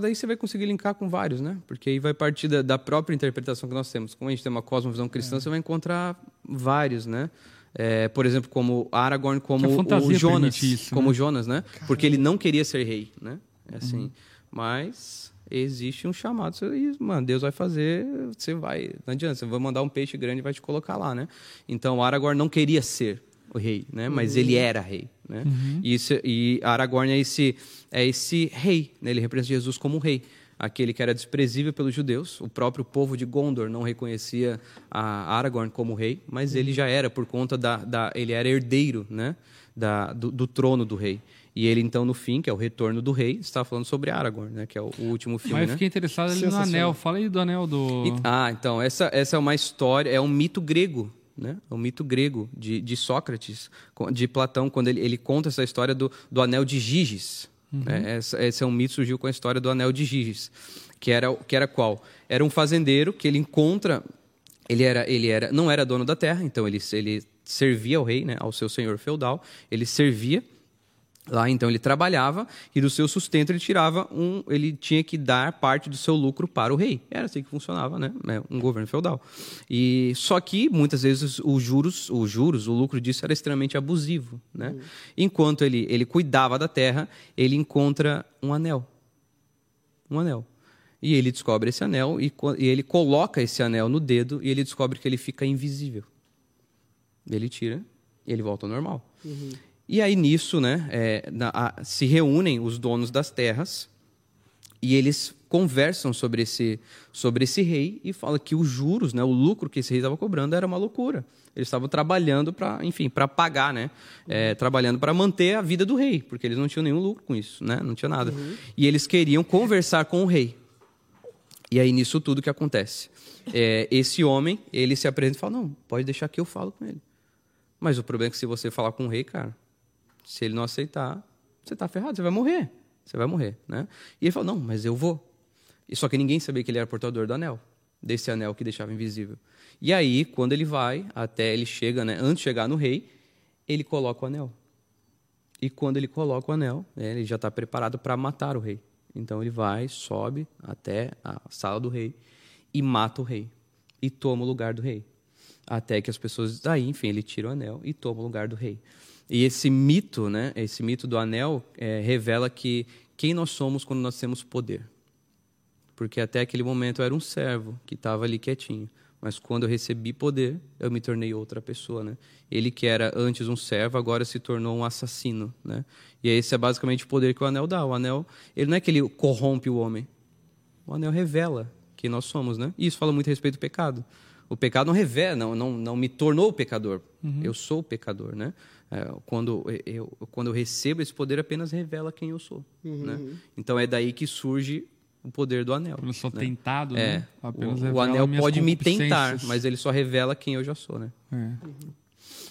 daí você vai conseguir linkar com vários, né? Porque aí vai partir da, da própria interpretação que nós temos. Como a gente tem uma cosmovisão cristã, você vai encontrar vários, né? É, por exemplo, como Aragorn, como o Jonas, isso, como né? Jonas, né? Porque ele não queria ser rei, né? É assim. Mas existe um chamado, você- e, mano, Deus vai fazer, você vai, não adianta, você vai mandar um peixe grande e vai te colocar lá, né? Então Aragorn não queria ser o rei, né? Mas ele era rei, né? E, isso, e Aragorn é esse, é esse rei, né? Ele representa Jesus como um rei. Aquele que era desprezível pelos judeus, o próprio povo de Gondor não reconhecia a Aragorn como rei, mas ele já era por conta da, da ele era herdeiro, né? Da, do, do trono do rei. E ele então no fim, que é o retorno do rei, está falando sobre Aragorn, né? Que é o, último filme, Mas eu né? fiquei interessado ali no anel. Fala aí do anel do. Ah, então, essa, essa é uma história, é um mito grego, né? É um mito grego de, de Sócrates, de Platão, quando ele, ele conta essa história do, do anel de Giges. né? Essa, esse é um mito que surgiu com a história do anel de Giges, que era, que era qual? Era um fazendeiro que ele encontra, ele era, ele era, não era dono da terra, então ele, ele servia ao rei, né? Ao seu senhor feudal, ele servia Lá então ele trabalhava e do seu sustento ele tirava um, ele tinha que dar parte do seu lucro para o rei. Era assim que funcionava, né? É, Um governo feudal. E só que muitas vezes os juros, os juros, o lucro disso era extremamente abusivo, né? Enquanto ele ele cuidava da terra, ele encontra um anel. Um anel. E ele descobre esse anel e, e ele coloca esse anel no dedo e ele descobre que ele fica invisível. Ele tira e ele volta ao normal. E aí nisso, né, é, na- a- se reúnem os donos das terras e eles conversam sobre esse, sobre esse rei e falam que os juros, né, o lucro que esse rei estava cobrando era uma loucura. Eles estavam trabalhando para, enfim, para pagar, né, é, trabalhando para manter a vida do rei, porque eles não tinham nenhum lucro com isso, né, não tinha nada. E eles queriam conversar com o rei. E aí nisso tudo que acontece, é, esse homem ele se apresenta e fala, não, pode deixar que eu falo com ele. Mas o problema é que se você falar com o rei, cara, se ele não aceitar, você tá ferrado, você vai morrer. Você vai morrer, né? E ele falou: "Não, mas eu vou". E só que ninguém sabia que ele era portador do anel, desse anel que deixava invisível. E aí, quando ele vai, até ele chega, né, antes de chegar no rei, ele coloca o anel. E quando ele coloca o anel, né, ele já está preparado para matar o rei. Então ele vai, sobe até a sala do rei e mata o rei e toma o lugar do rei. Até que as pessoas daí, enfim, ele tira o anel e toma o lugar do rei. E esse mito, né, esse mito do anel é, revela que quem nós somos quando nós temos poder. Porque até aquele momento eu era um servo que estava ali quietinho. Mas quando eu recebi poder, eu me tornei outra pessoa, né? Ele que era antes um servo, agora se tornou um assassino, né? E esse é basicamente o poder que o anel dá. O anel, ele não é que ele corrompe o homem. O anel revela quem nós somos, né? E isso fala muito a respeito do pecado. O pecado não revela, não, não, não me tornou pecador. Eu sou pecador, né? É, quando, eu, quando eu recebo esse poder, apenas revela quem eu sou. Né? Então é daí que surge o poder do anel. Eu sou né? tentado, É, né? Apenas o, o anel pode me tentar, mas ele só revela quem eu já sou, né? É.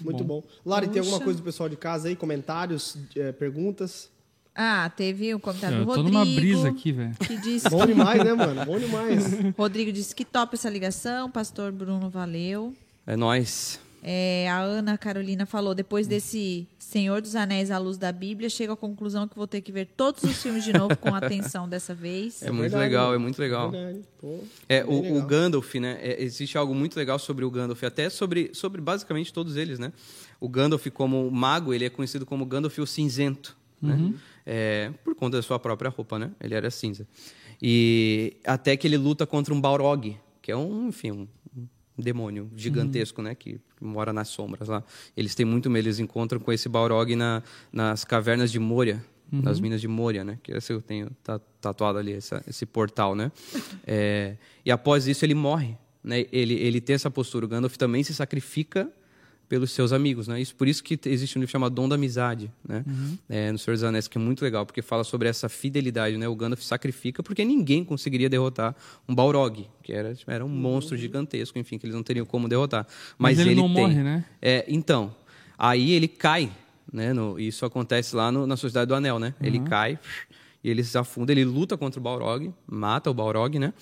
Muito bom. Lari, tem alguma Puxa. coisa do pessoal de casa aí? Comentários, eh, perguntas? Ah, teve um comentário Eu do tô Rodrigo. numa brisa aqui, velho. Que Bom demais, né, mano? Bom demais. Rodrigo disse que top essa ligação. Pastor Bruno, valeu. É nós. É, a Ana Carolina falou: depois desse Senhor dos Anéis à luz da Bíblia, chego à conclusão que vou ter que ver todos os filmes de novo com atenção dessa vez. É, muito verdade, legal, é muito legal. Verdade. Pô, É, bem o, legal. o Gandalf, né? é, existe algo muito legal sobre o Gandalf, até sobre, sobre basicamente todos eles, né? O Gandalf, como mago, ele é conhecido como Gandalf o Cinzento, né? É, por conta da sua própria roupa, né? Ele era cinza. E até que ele luta contra um Balrog, que é um, enfim, um, um demônio gigantesco, né? Que mora nas sombras lá. Eles têm muito medo, eles encontram com esse Balrog na, nas cavernas de Moria, nas minas de Moria, né? Que esse eu tenho tá, tatuado ali, essa, esse portal, né? É, e após isso ele morre, né? Ele, ele tem essa postura. O Gandalf também se sacrifica pelos seus amigos, né? Isso por isso que existe um livro chamado Dom da Amizade, né? É, no Senhor dos Anéis, que é muito legal, porque fala sobre essa fidelidade, né? O Gandalf sacrifica porque ninguém conseguiria derrotar um Balrog, que era, era um monstro gigantesco, enfim, que eles não teriam como derrotar. Mas, Mas ele não tem. morre, né? É, então, aí ele cai, né? no- isso acontece lá no- na Sociedade do Anel, né? Ele cai e ele se afunda, ele luta contra o Balrog, mata o Balrog, né?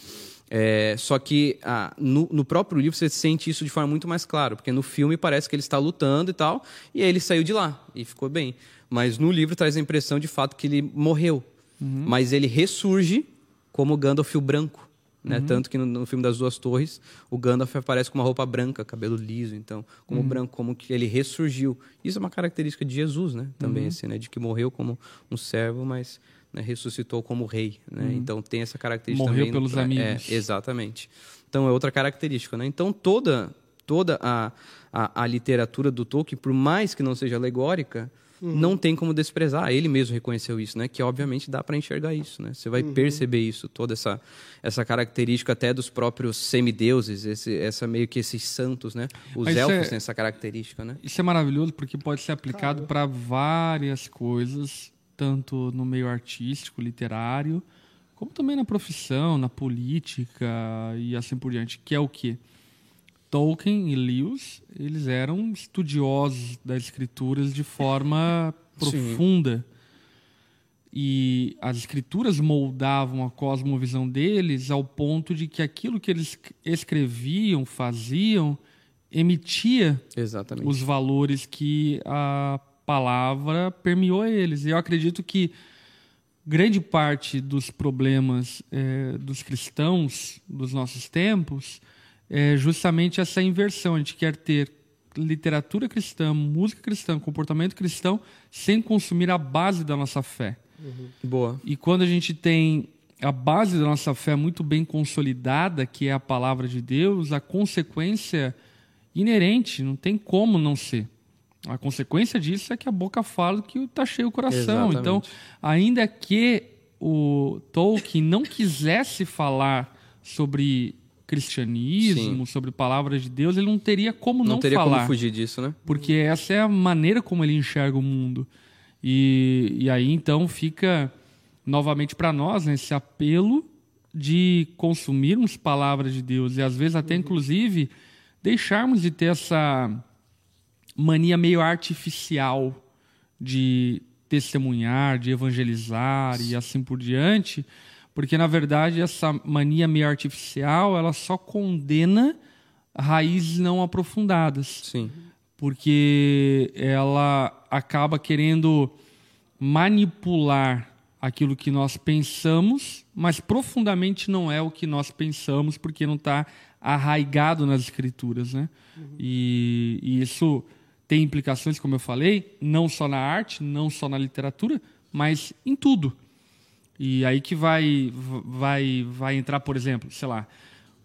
É, só que ah, no, no próprio livro você sente isso de forma muito mais clara, porque no filme parece que ele está lutando e tal, e aí ele saiu de lá e ficou bem. Mas no livro traz a impressão de fato que ele morreu. Mas ele ressurge como Gandalf o branco. Né? Tanto que no, no filme das Duas Torres, o Gandalf aparece com uma roupa branca, cabelo liso, então, como branco, como que ele ressurgiu. Isso é uma característica de Jesus, né? Também, assim, né? De que morreu como um servo, mas né, ressuscitou como rei, né? Então tem essa característica Morreu também. pelos pra- amigos. É, exatamente. Então é outra característica, né? Então toda toda a, a, a literatura do Tolkien, por mais que não seja alegórica, não tem como desprezar. Ele mesmo reconheceu isso, né? Que obviamente dá para enxergar isso, né? Você vai perceber isso, toda essa essa característica até dos próprios semideuses, esse, essa meio que esses santos, né? Os Mas elfos é- têm essa característica, né? Isso é maravilhoso porque pode ser aplicado para várias coisas, tanto no meio artístico, literário, como também na profissão, na política e assim por diante, que é o que Tolkien e Lewis, eles eram estudiosos das escrituras de forma profunda. E as escrituras moldavam a cosmovisão deles ao ponto de que aquilo que eles escreviam, faziam, emitia Exatamente. os valores que a palavra permeou eles. E eu acredito que grande parte dos problemas eh, dos cristãos dos nossos tempos é justamente essa inversão. A gente quer ter literatura cristã, música cristã, comportamento cristão, sem consumir a base da nossa fé. Boa. E quando a gente tem a base da nossa fé muito bem consolidada, que é a palavra de Deus, a consequência inerente, não tem como não ser. A consequência disso é que a boca fala que está cheio o coração. Exatamente. Então, ainda que o Tolkien não quisesse falar sobre cristianismo, Sim. sobre palavras de Deus, ele não teria como não, Não, teria falar. como fugir disso, né? Porque essa é a maneira como ele enxerga o mundo. E, e aí então fica novamente para nós né, esse apelo de consumirmos palavras de Deus e às vezes até inclusive deixarmos de ter essa mania meio artificial de testemunhar, de evangelizar e assim por diante, porque na verdade essa mania meio artificial ela só condena raízes não aprofundadas Sim. porque ela acaba querendo manipular aquilo que nós pensamos, mas profundamente não é o que nós pensamos, porque não está arraigado nas escrituras, né? E, e isso tem implicações, como eu falei, não só na arte, não só na literatura, mas em tudo. E aí que vai, vai, vai entrar, por exemplo, sei lá,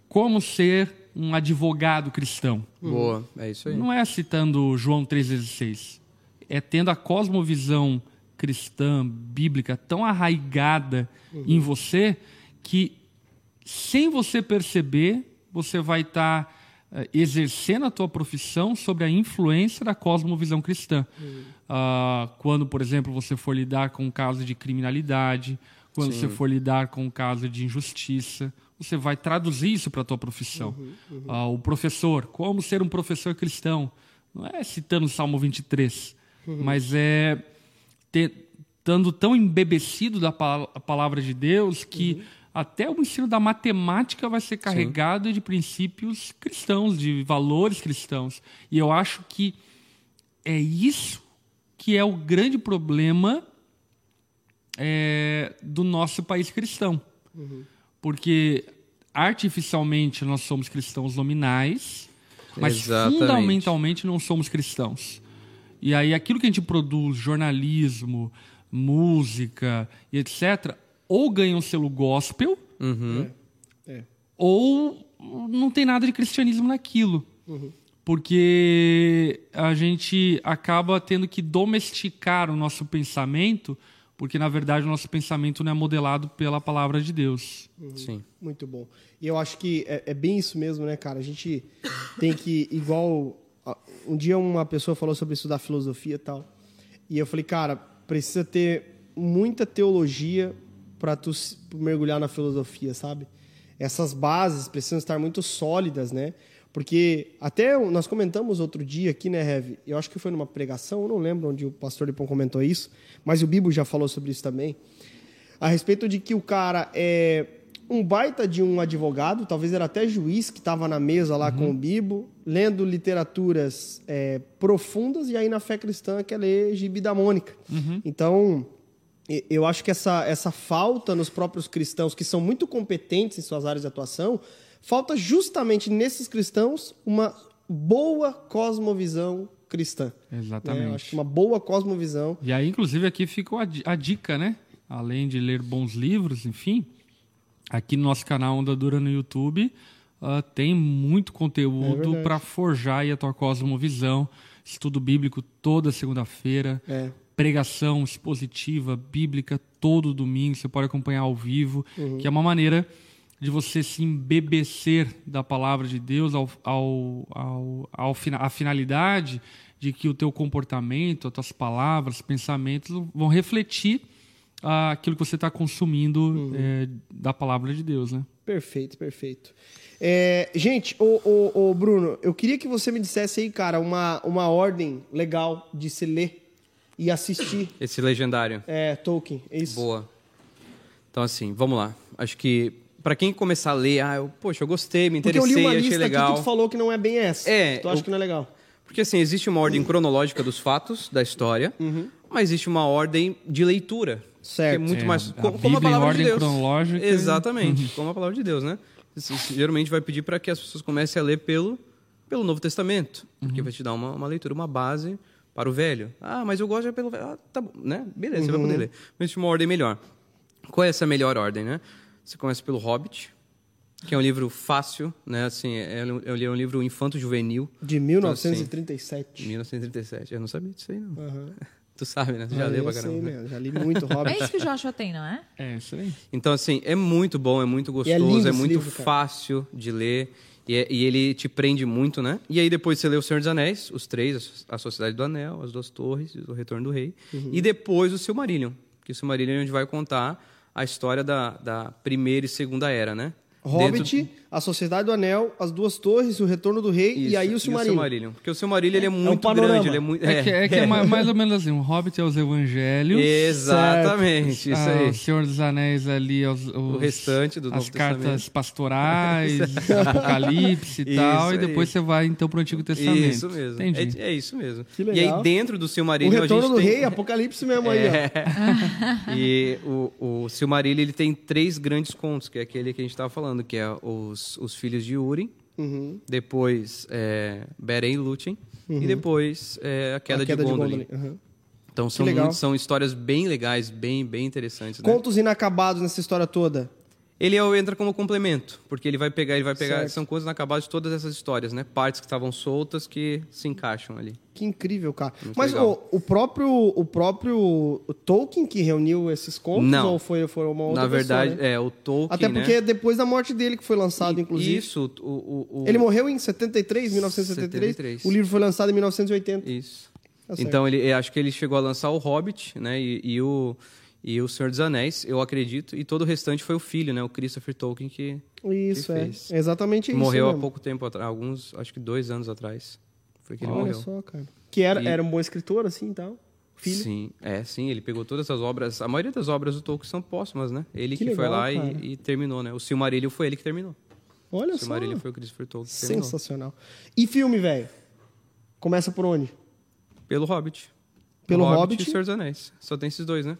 como ser um advogado cristão. Boa, é isso aí. Não é citando João 3,16. É tendo a cosmovisão cristã, bíblica, tão arraigada em você que, sem você perceber, você vai estar exercendo a tua profissão sobre a influência da cosmovisão cristã. Ah, quando, por exemplo, você for lidar com um caso de criminalidade, quando você for lidar com um caso de injustiça, você vai traduzir isso para a tua profissão. Ah, o professor, como ser um professor cristão? Não é citando o Salmo 23, mas é ter, estando tão embebecido da pa- a palavra de Deus que até o ensino da matemática vai ser carregado de princípios cristãos, de valores cristãos. E eu acho que é isso que é o grande problema é, do nosso país cristão. Porque artificialmente nós somos cristãos nominais, mas Exatamente. fundamentalmente não somos cristãos. E aí aquilo que a gente produz, jornalismo, música e etc., ou ganha um selo gospel, É. ou não tem nada de cristianismo naquilo. Porque a gente acaba tendo que domesticar o nosso pensamento, porque na verdade o nosso pensamento não é modelado pela palavra de Deus. Sim. Muito bom. E eu acho que é, é bem isso mesmo, né, cara? A gente tem que, igual. Um dia uma pessoa falou sobre estudar filosofia e tal. E eu falei, cara, precisa ter muita teologia para tu mergulhar na filosofia, sabe? Essas bases precisam estar muito sólidas, né? Porque até nós comentamos outro dia aqui, né, Rev? Eu acho que foi numa pregação, eu não lembro onde o pastor Lipão comentou isso, mas o Bibo já falou sobre isso também a respeito de que o cara é um baita de um advogado, talvez era até juiz que estava na mesa lá com o Bibo, lendo literaturas é, profundas, e aí na fé cristã quer ler Gibi da Mônica. Então, e- eu acho que essa, essa falta nos próprios cristãos, que são muito competentes em suas áreas de atuação, falta justamente nesses cristãos uma boa cosmovisão cristã. Exatamente. né? Eu acho que uma boa cosmovisão. E aí, inclusive, aqui fica a, di- a dica, né? Além de ler bons livros, enfim, aqui no nosso canal Onda Dura no YouTube ah, tem muito É conteúdo verdade. para forjar aí a tua cosmovisão. Estudo bíblico toda segunda-feira. É. Pregação expositiva, bíblica, todo domingo. Você pode acompanhar ao vivo, Uhum. que é uma maneira de você se embebecer da palavra de Deus ao, ao, ao, ao a finalidade de que o teu comportamento, as tuas palavras, pensamentos vão refletir aquilo que você está consumindo Uhum. eh, da palavra de Deus, né? Perfeito, perfeito. É, gente, ô, ô, ô, Bruno, eu queria que você me dissesse aí, cara, uma, uma ordem legal de se ler e assistir Esse legendário. é, Tolkien. É isso? Boa. Então, assim, vamos lá. Acho que pra quem começar a ler, ah, eu, poxa, eu gostei, me Porque eu li interessei, uma achei lista aqui legal. que tu falou que não é bem essa. É, Tu acha eu- que não é legal? Porque assim, existe uma ordem cronológica dos fatos da história, mas existe uma ordem de leitura. Uhum. Certo. Que é muito É, mais. a co- Como, Bíblia a em palavra ordem de Deus. cronológica Exatamente, como a palavra de Deus, né? Isso- isso geralmente vai pedir para que as pessoas comecem a ler pelo, pelo Novo Testamento, porque vai te dar uma, uma leitura, uma base para o velho. Ah, mas eu gosto já pelo velho. Ah, tá bom, né? Beleza, você vai poder ler. Mas uma ordem melhor. Qual é essa melhor ordem, né? Você começa pelo Hobbit, que é um livro fácil, né? Assim, é, um- eu li um livro infanto-juvenil, De 1937. 1937. Eu não sabia disso aí, não. Aham. Tu sabe, né? Tu já Ah, leu eu pra sei, caramba. né? né? Já li muito É Hobbit. isso que o Joshua tem, não é? É, isso aí. Então, assim, é muito bom, é muito é gostoso, é, esse muito livro, cara. fácil de ler. E, é- e ele te prende muito, né? E aí depois você lê O Senhor dos Anéis, os três, a Sociedade do Anel, As Duas Torres, O Retorno do Rei. Uhum. E depois o Silmarillion, que o Silmarillion é onde vai contar a história da, da primeira e segunda era, né? Hobbit, Dentro- A Sociedade do Anel, As Duas Torres, O Retorno do Rei e Isso, aí o Silmarillion. Porque o Silmarillion ele é muito panorama. grande, ele é muito... É, que, é, que é ma- mais ou menos assim, o Hobbit é os evangelhos. Exatamente, isso ah, aí. O Senhor dos Anéis ali, os, os- O restante do as Novo cartas Testamento. pastorais, Apocalipse e Isso tal, e depois você vai então pro Antigo Testamento. Isso mesmo. Entendi. É, é isso mesmo. Que E legal. aí dentro do O Silmarillion a Retorno gente do tem... Rei, Apocalipse mesmo aí, ó. E o, o Silmarillion ele tem três grandes contos, que é aquele que a gente estava falando, que é os, os filhos de Urim, Uhum. depois é, Beren e Lúthien, e depois é, a queda, A queda de Gondolin. Aham. Então são, muito- são histórias bem legais, bem, bem interessantes. Né? Contos inacabados nessa história toda. Ele é- entra como complemento, porque ele vai pegar, ele vai pegar, Certo. são coisas inacabadas de todas essas histórias, né? Partes que estavam soltas que se encaixam ali. Que incrível, cara. Muito Mas o, o próprio o próprio Tolkien que reuniu esses contos Não. ou foi, foi uma outra Na verdade, pessoa, né? é o Tolkien, Até né? porque é depois da morte dele que foi lançado, inclusive. Isso, o, o, o- Ele morreu em 73, 1973. 73. O livro foi lançado em 1980. Isso. Tá então, ele, eu acho que ele chegou a lançar o Hobbit, né? E, e o, e o Senhor dos Anéis, eu acredito. E todo o restante foi o filho, né? O Christopher Tolkien, que Isso, que é. fez. Exatamente isso. morreu há pouco tempo atrás. Alguns, acho que dois anos atrás. Foi que ele Olha morreu. só, cara. Que era, E- era um bom escritor, assim e tal. Filho. Sim, é, sim. Ele pegou todas essas obras. A maioria das obras do Tolkien são póstumas, né? Ele Que que, foi legal, lá cara. e, e terminou, né? O Silmarillion foi ele que terminou. Olha O só. Silmarillion foi o Christopher Tolkien que terminou. Sensacional. E filme, velho? Começa por onde? Pelo Hobbit. Pelo o Hobbit, Hobbit. e o Senhor dos Anéis. Só tem esses dois, né?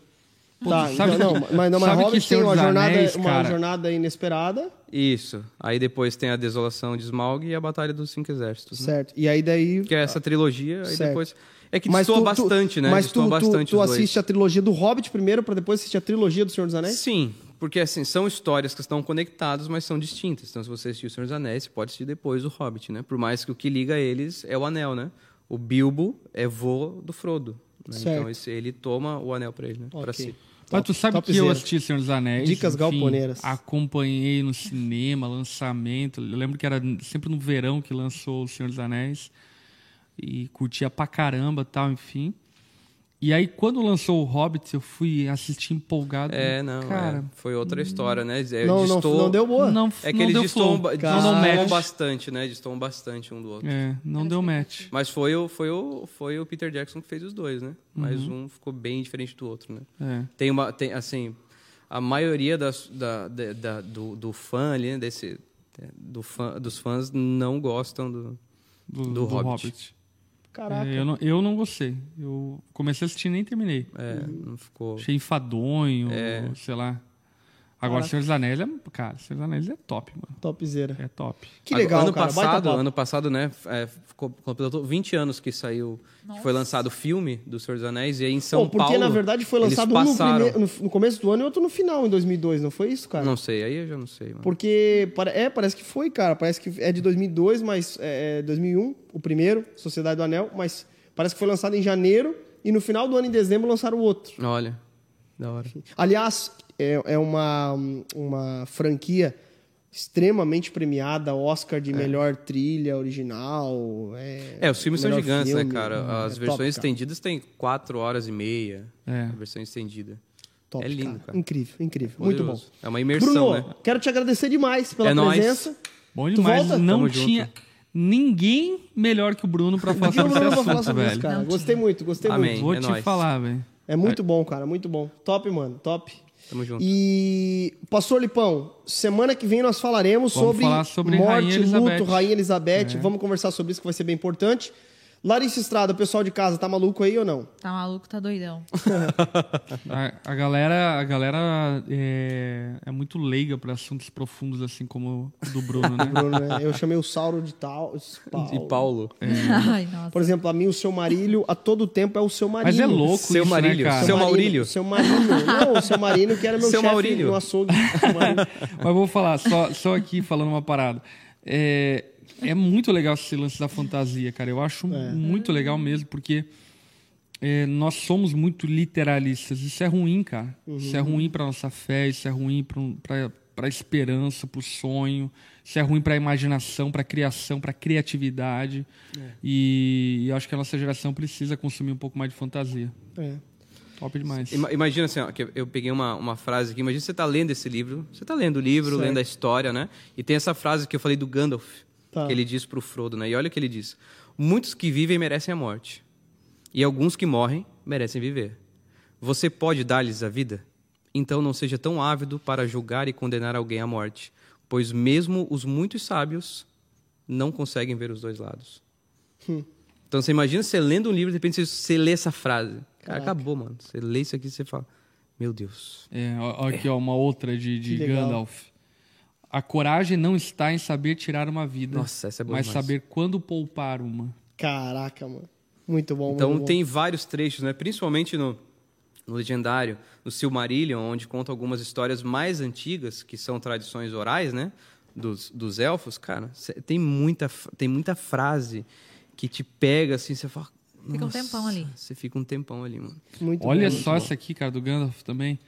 Tá, sabe então, não, mas, não, mas Hobbit tem uma jornada, Anéis, uma jornada inesperada, Isso. Aí depois tem a Desolação de Smaug e a Batalha dos Cinco Exércitos. Né? certo? E aí daí... Que é essa trilogia, aí Certo. depois. É que Mas destoa tu- tu- bastante, né? Mas tu, tu, bastante tu dois. assiste a trilogia do Hobbit primeiro, pra depois assistir a trilogia do Senhor dos Anéis? Sim, porque assim, são histórias que estão conectadas, mas são distintas. Então, se você assistir O Senhor dos Anéis, você pode assistir depois o Hobbit, né? Por mais que o que liga eles é o anel, né? O Bilbo é vô do Frodo. né? Então, esse, ele toma o anel pra ele, né? Pra Ok. si. Mas tu sabe que eu assisti Senhor dos Anéis. Dicas enfim, galponeiras. Acompanhei no cinema, lançamento. Eu lembro que era sempre no verão que lançou o Senhor dos Anéis. E curtia pra caramba tal, enfim. E aí, quando lançou o Hobbit, eu fui assistir empolgado. É, não, Cara, é, foi outra história, né? É, Não, não, distou- não deu boa. não, É que não eles deu destoam. Não, não bastante, né? Destoam bastante um do outro. É, não deu match. Mas foi o, foi, o, foi o Peter Jackson que fez os dois, né? Mas Uhum. um ficou bem diferente do outro, né? É. Tem uma, tem, assim, a maioria das, da, da- da- do, do fã ali, né, desse, do fã, dos fãs não gostam do... Do, Do do Hobbit. Hobbit. Caraca. É, eu, não, eu não gostei. Eu comecei a assistir e nem terminei. É, não ficou... Achei enfadonho, É. sei lá. Agora, Senhor dos Anéis é. Cara, Senhor dos Anéis é top, mano. Topzera. É top. Que Agora, legal, ano cara. Passado, ano passado, né, é, ficou, completou 20 anos que saiu, que foi lançado o filme do Senhor dos Anéis, e aí em São Pô, porque Paulo... na verdade foi lançado um no, primeiro- no, começo do ano e outro no final, em 2002, não foi isso, cara? Não sei, aí eu já não sei, mano. Porque, é, parece que foi, cara. Parece que é de 2002, mas é, é 2001, o primeiro, Sociedade do Anel, mas parece que foi lançado em janeiro e no final do ano, em dezembro, lançaram o outro. Olha, da hora. Aliás, é, é uma, uma franquia extremamente premiada, Oscar de melhor trilha original. É, É, os filmes são gigantes, filme. né, cara? As É versões top, cara. estendidas têm 4 horas e meia. É. A versão estendida. Top, é lindo, cara. Incrível, incrível. Muito bom. É uma imersão, Bruno, né? quero te agradecer demais pela É nóis. presença. Bom Tu demais. volta? Não Tamo tinha junto. ninguém melhor que o Bruno pra falar sobre esse vai falar assunto, sobre isso, velho. cara. Gostei muito, gostei Amém. muito. Vou É te nóis. falar, velho. É muito bom, cara, muito bom. Top, mano, top. Tamo junto. E, Pastor Lipão, semana que vem nós falaremos Vamos sobre, falar sobre morte, Rainha Elizabeth. luto, Rainha Elizabeth. Vamos conversar sobre isso que vai ser bem importante. Larissa Estrada, o pessoal de casa, tá maluco aí ou não? Tá maluco, tá doidão. A, a galera, a galera é, é muito leiga para assuntos profundos, assim como o do Bruno, né? Bruno, né? Eu chamei o Sauro de tal. E Paulo. Ai, nossa. Por exemplo, a mim, o seu Marílio, a todo tempo é o seu Marinho. Mas é louco Seu isso, Marílio, né, cara? seu Maurílio. Seu Marinho. Não, o seu Marino, que era meu Seu chefe Maurílio. no açougue. Mas vou falar, só, só aqui falando uma parada. É, é muito legal esse lance da fantasia, cara. Eu acho muito legal mesmo, porque é, nós somos muito literalistas. Isso é ruim, cara. Isso é ruim para nossa fé, isso é ruim para a esperança, para o sonho. Isso é ruim para a imaginação, para a criação, para a criatividade. E, eu acho que a nossa geração precisa consumir um pouco mais de fantasia. É. Top demais. Ima- Imagina assim, ó, que eu peguei uma, uma frase aqui. Imagina você tá lendo esse livro, você tá lendo o livro, Certo. lendo a história, né? E tem essa frase que eu falei do Gandalf, Tá. que ele diz pro Frodo, né? E olha o que ele diz: Muitos que vivem merecem a morte, e alguns que morrem merecem viver. Você pode dar-lhes a vida? Então não seja tão ávido para julgar e condenar alguém à morte, pois mesmo os muitos sábios não conseguem ver os dois lados. Então você imagina você lendo um livro, de repente você- você lê essa frase. Cara, acabou, mano. Você lê isso aqui e você fala, meu Deus. É, ó, aqui, ó, uma outra de, de. Gandalf. A coragem não está em saber tirar uma vida, Nossa, essa é boa mas demais. saber quando poupar uma. Caraca, mano. Muito bom, Então muito bom. tem vários trechos, né? Principalmente no, no Legendário, no Silmarillion, onde conta algumas histórias mais antigas, que são tradições orais, né? Dos, dos elfos, cara, cê- tem muita, tem muita frase que te pega assim, você fala. Fica um tempão ali. Você fica um tempão ali, mano. Muito Olha bom. só essa aqui, cara, do Gandalf também.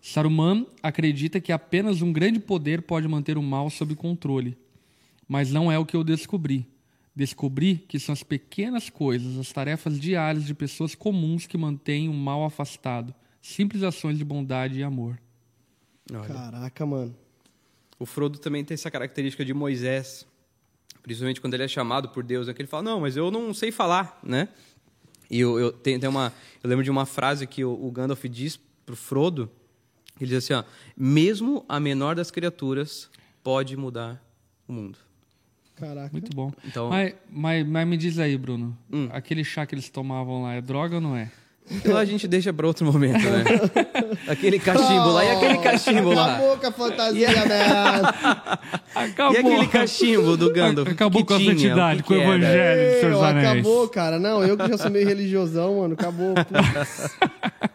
Saruman acredita que apenas um grande poder pode manter o mal sob controle. Mas não é o que eu descobri. Descobri que são as pequenas coisas, as tarefas diárias de pessoas comuns que mantêm o mal afastado. Simples ações de bondade e amor. Olha. Caraca, mano. O Frodo também tem essa característica de Moisés, principalmente quando ele é chamado por Deus, é que ele fala, não, mas eu não sei falar, né? E eu, eu, tem, tem uma, eu lembro de uma frase que o, o Gandalf diz pro Frodo, ele diz assim, ó, mesmo a menor das criaturas pode mudar o mundo. Caraca. Muito bom. Então- Mas, mas, mas me diz aí, Bruno. Hum. Aquele chá que eles tomavam lá é droga ou não é? Então a gente deixa para outro momento, né? Aquele cachimbo lá, e aquele cachimbo lá? Acabou com a fantasia, né? Acabou. E aquele cachimbo do Gandalf? Acabou com a santidade, com o evangelho dos seus anéis. acabou, cara. Não, eu que já sou meio religiosão, mano. Acabou.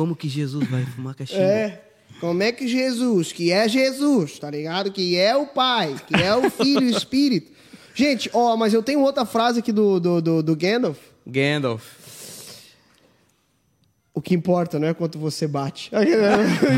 Como que Jesus vai fumar cachimbo? É. Como é que Jesus, que é Jesus, tá ligado? Que é o Pai, que é o Filho e o Espírito. Gente, ó, mas eu tenho outra frase aqui do, do, do, do Gandalf. Gandalf. O que importa não é quanto você bate.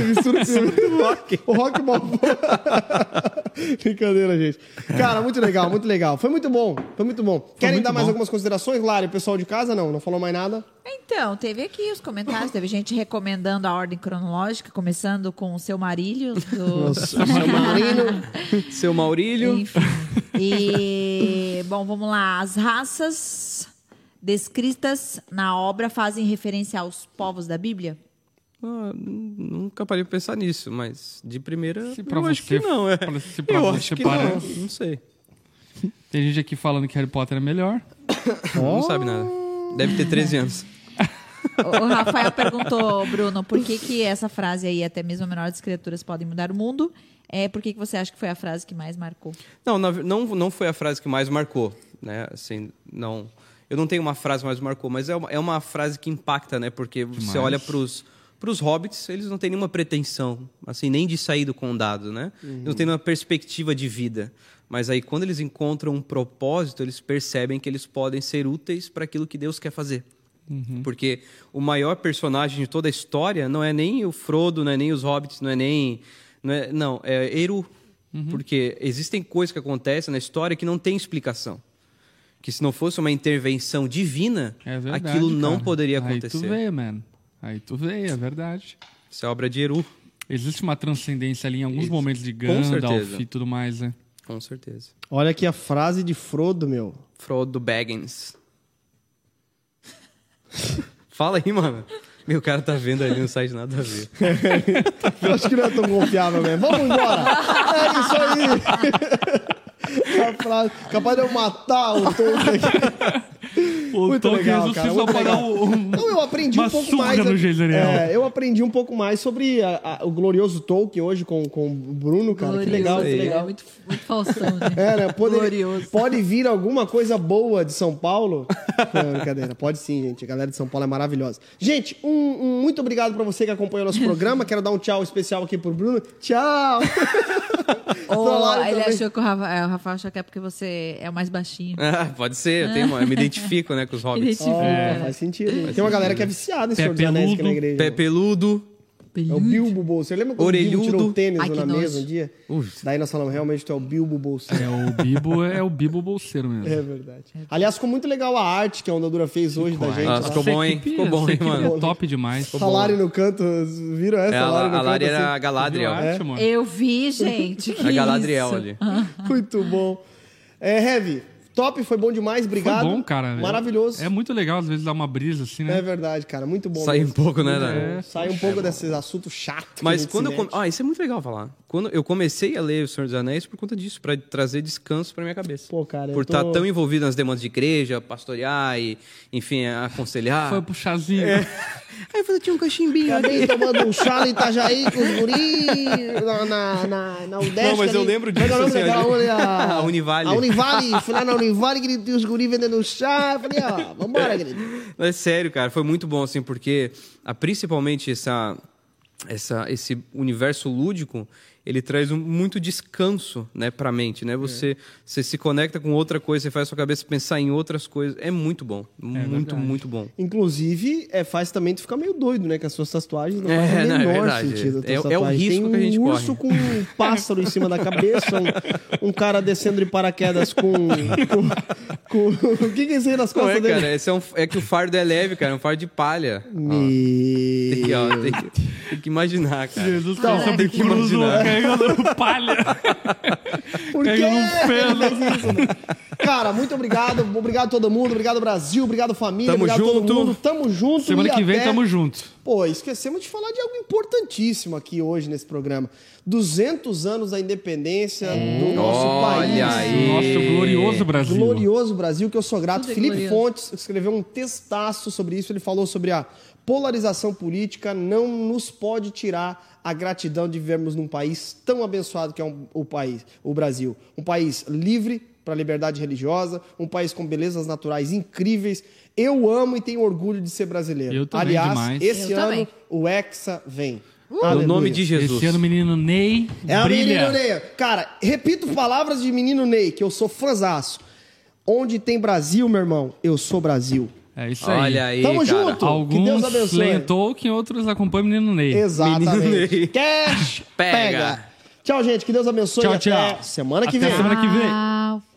Mistura com rock. O rock balboa. Brincadeira, gente. Cara, muito legal, muito legal. Foi muito bom, foi muito bom. Querem muito dar mais bom. algumas considerações, Lari? O pessoal de casa não, não falou mais nada? Então, teve aqui os comentários, teve gente recomendando a ordem cronológica, começando com o seu marilho do. Seu Marino. Seu Maurílio. Enfim. E, bom, vamos lá. As raças descritas na obra fazem referência aos povos da Bíblia? Ah, nunca parei pra pensar nisso, mas de primeira Se pra eu acho que não, é. se pra eu você que parece. não, não sei. Tem gente aqui falando que Harry Potter é melhor. Não sabe nada. Deve ter 13 anos. O Rafael perguntou, Bruno, por que, que essa frase aí, até mesmo a menor das criaturas podem mudar o mundo? É, por que, que você acha que foi a frase que mais marcou? Não, não, não foi a frase que mais marcou, né? Assim, não. Eu não tenho uma frase mais marcou, mas é uma, é uma frase que impacta, né? Porque você Demais. olha pros Pros hobbits, eles não têm nenhuma pretensão, assim, nem de sair do condado, né? Não tem nenhuma perspectiva de vida. Mas aí, quando eles encontram um propósito, eles percebem que eles podem ser úteis para aquilo que Deus quer fazer. Porque o maior personagem de toda a história não é nem o Frodo, não é nem os hobbits, não é nem. Não, é, não, é Eru. Porque existem coisas que acontecem na história que não tem explicação. Que se não fosse uma intervenção divina, É verdade. aquilo não cara. poderia Aí tu acontecer. vê, mano. Aí tu vê, é verdade. Isso é obra de Eru, Existe uma transcendência ali em alguns Isso. momentos de Gandalf e tudo mais, né? com certeza. Olha aqui a frase de Frodo, meu. Frodo Baggins. Fala aí, mano. Meu cara tá vendo ali no site nada a ver. Eu acho que não é tão confiável mesmo. Vamos embora. É isso aí. Frase. Capaz de eu matar o aqui. O Muito Tolkien legal, cara, ressuscitou pra dar legal. um- Não, eu aprendi um pouco mais. no. É, eu aprendi um pouco mais sobre a- a- o glorioso Tolkien hoje com, com o Bruno, cara. Que legal, que Glorioso, legal. É muito, muito falsão, né? É, né? Pode, Glorioso. pode vir alguma coisa boa de São Paulo? Não, brincadeira. Pode sim, gente. A galera de São Paulo é maravilhosa. Gente, um, um muito obrigado pra você que acompanhou nosso programa. Quero dar um tchau especial aqui pro Bruno. Tchau! Trollar ele também. achou que o Rafa, é, o Rafael achou que é porque você é o mais baixinho. Ah, pode ser, eu, tenho, uma- eu me identifico, né, com os hobbits. Identifica. Ó, faz sentido. Tem uma galera que é viciada em Senhor dos Anéis aqui na igreja. Pé peludo. É o Bilbo Bolseiro. Lembra quando o Bilbo Orelhudo. tirou o tênis Ai, na nojo. mesa um dia? Daí nós falamos, realmente tu é o Bilbo Bolseiro. É, o Bibo é o Bibo bolseiro mesmo. É verdade. Aliás, ficou muito legal a arte que a Onda Dura fez hoje da gente. Nossa, lá. ficou bom, hein? Ficou bom, hein, mano? É top demais. A Lari no canto, viram essa? É, a, Lari no a canto, Lari era a assim? Galadriel. A arte, mano? Eu vi, gente. A Galadriel isso? ali. Muito bom. É, Heavy, top, foi bom demais, obrigado. Foi bom, cara. Maravilhoso. É muito legal, às vezes, dar uma brisa assim, né? É verdade, cara, muito bom. Sai um pouco, né? Né? bom. Sai um pouco desses assuntos chatos. Mas quando eu. come- mete. Ah, isso é muito legal falar. Quando eu comecei a ler O Senhor dos Anéis por conta disso, pra trazer descanso pra minha cabeça. Pô, cara, eu por tô- estar tão envolvido nas demandas de igreja, pastorear e, enfim, aconselhar. Foi pro chazinho. Aí eu falei, tinha um cachimbinho ali. Tomando um chá no Itajaí com os guris na, na, na, na UDESC Não, mas eu ali. lembro Como é é disso, assim, daquela ali. onde a... A Univale. A Univale. Fui lá na Univale, gritei os guris vendendo chá. Falei, ó, vambora, querido. É sério, cara, foi muito bom, assim, porque ah, principalmente essa, essa, esse universo lúdico, ele traz um, muito descanso, né, pra mente, né? Você, você se conecta com outra coisa, você faz a sua cabeça pensar em outras coisas. É muito bom. muito, verdade. muito bom. Inclusive, é, faz também tu ficar meio doido, né? Que as suas tatuagens não É, fazem o não, é menor verdade. sentido. É- é o risco Tem que a gente um corre. urso com um pássaro em cima da cabeça, um, um cara descendo de paraquedas com... com, com- o que que é isso aí nas Não costas é, dele? cara, esse é, um, é que o fardo é leve, cara, é um fardo de palha. Ó, Me... tem, que, ó, tem, que, tem que imaginar, cara. Jesus Então, tem que imaginar. Carregando palha. Por. Ele fez isso, né? Cara, muito obrigado. Obrigado a todo mundo. Obrigado, Brasil. Obrigado, família. Tamo obrigado a todo junto. mundo. Tamo junto. Semana que vem até- tamo junto. Pô, esquecemos de falar de algo importantíssimo aqui hoje nesse programa. 200 anos da independência do nosso Olha país. aí. Nosso glorioso Brasil. Glorioso Brasil, que eu sou grato. Tudo é Felipe. Fontes escreveu um textaço sobre isso. Ele falou sobre a polarização política não nos pode tirar a gratidão de vivermos num país tão abençoado que é um- o país, o Brasil. Um país livre para a liberdade religiosa, um país com belezas naturais incríveis. Eu amo e tenho orgulho de ser brasileiro. Eu também, Aliás, demais. esse Eu ano também. o Hexa vem. No Aleluia. nome de Jesus. Esse ano, menino Ney É o brilha. menino Ney. Cara, repito palavras de menino Ney, que eu sou fãzaço. Onde tem Brasil, meu irmão, eu sou Brasil. É isso aí. Olha aí, Tamo cara. junto. Que Deus Alguns abençoe. leem Tolkien, outros acompanham o menino Ney. Menino Exatamente. Ney. Cash, Pega. pega. Tchau, gente. Que Deus abençoe. Tchau, e até tchau. semana que Até vem. semana que vem.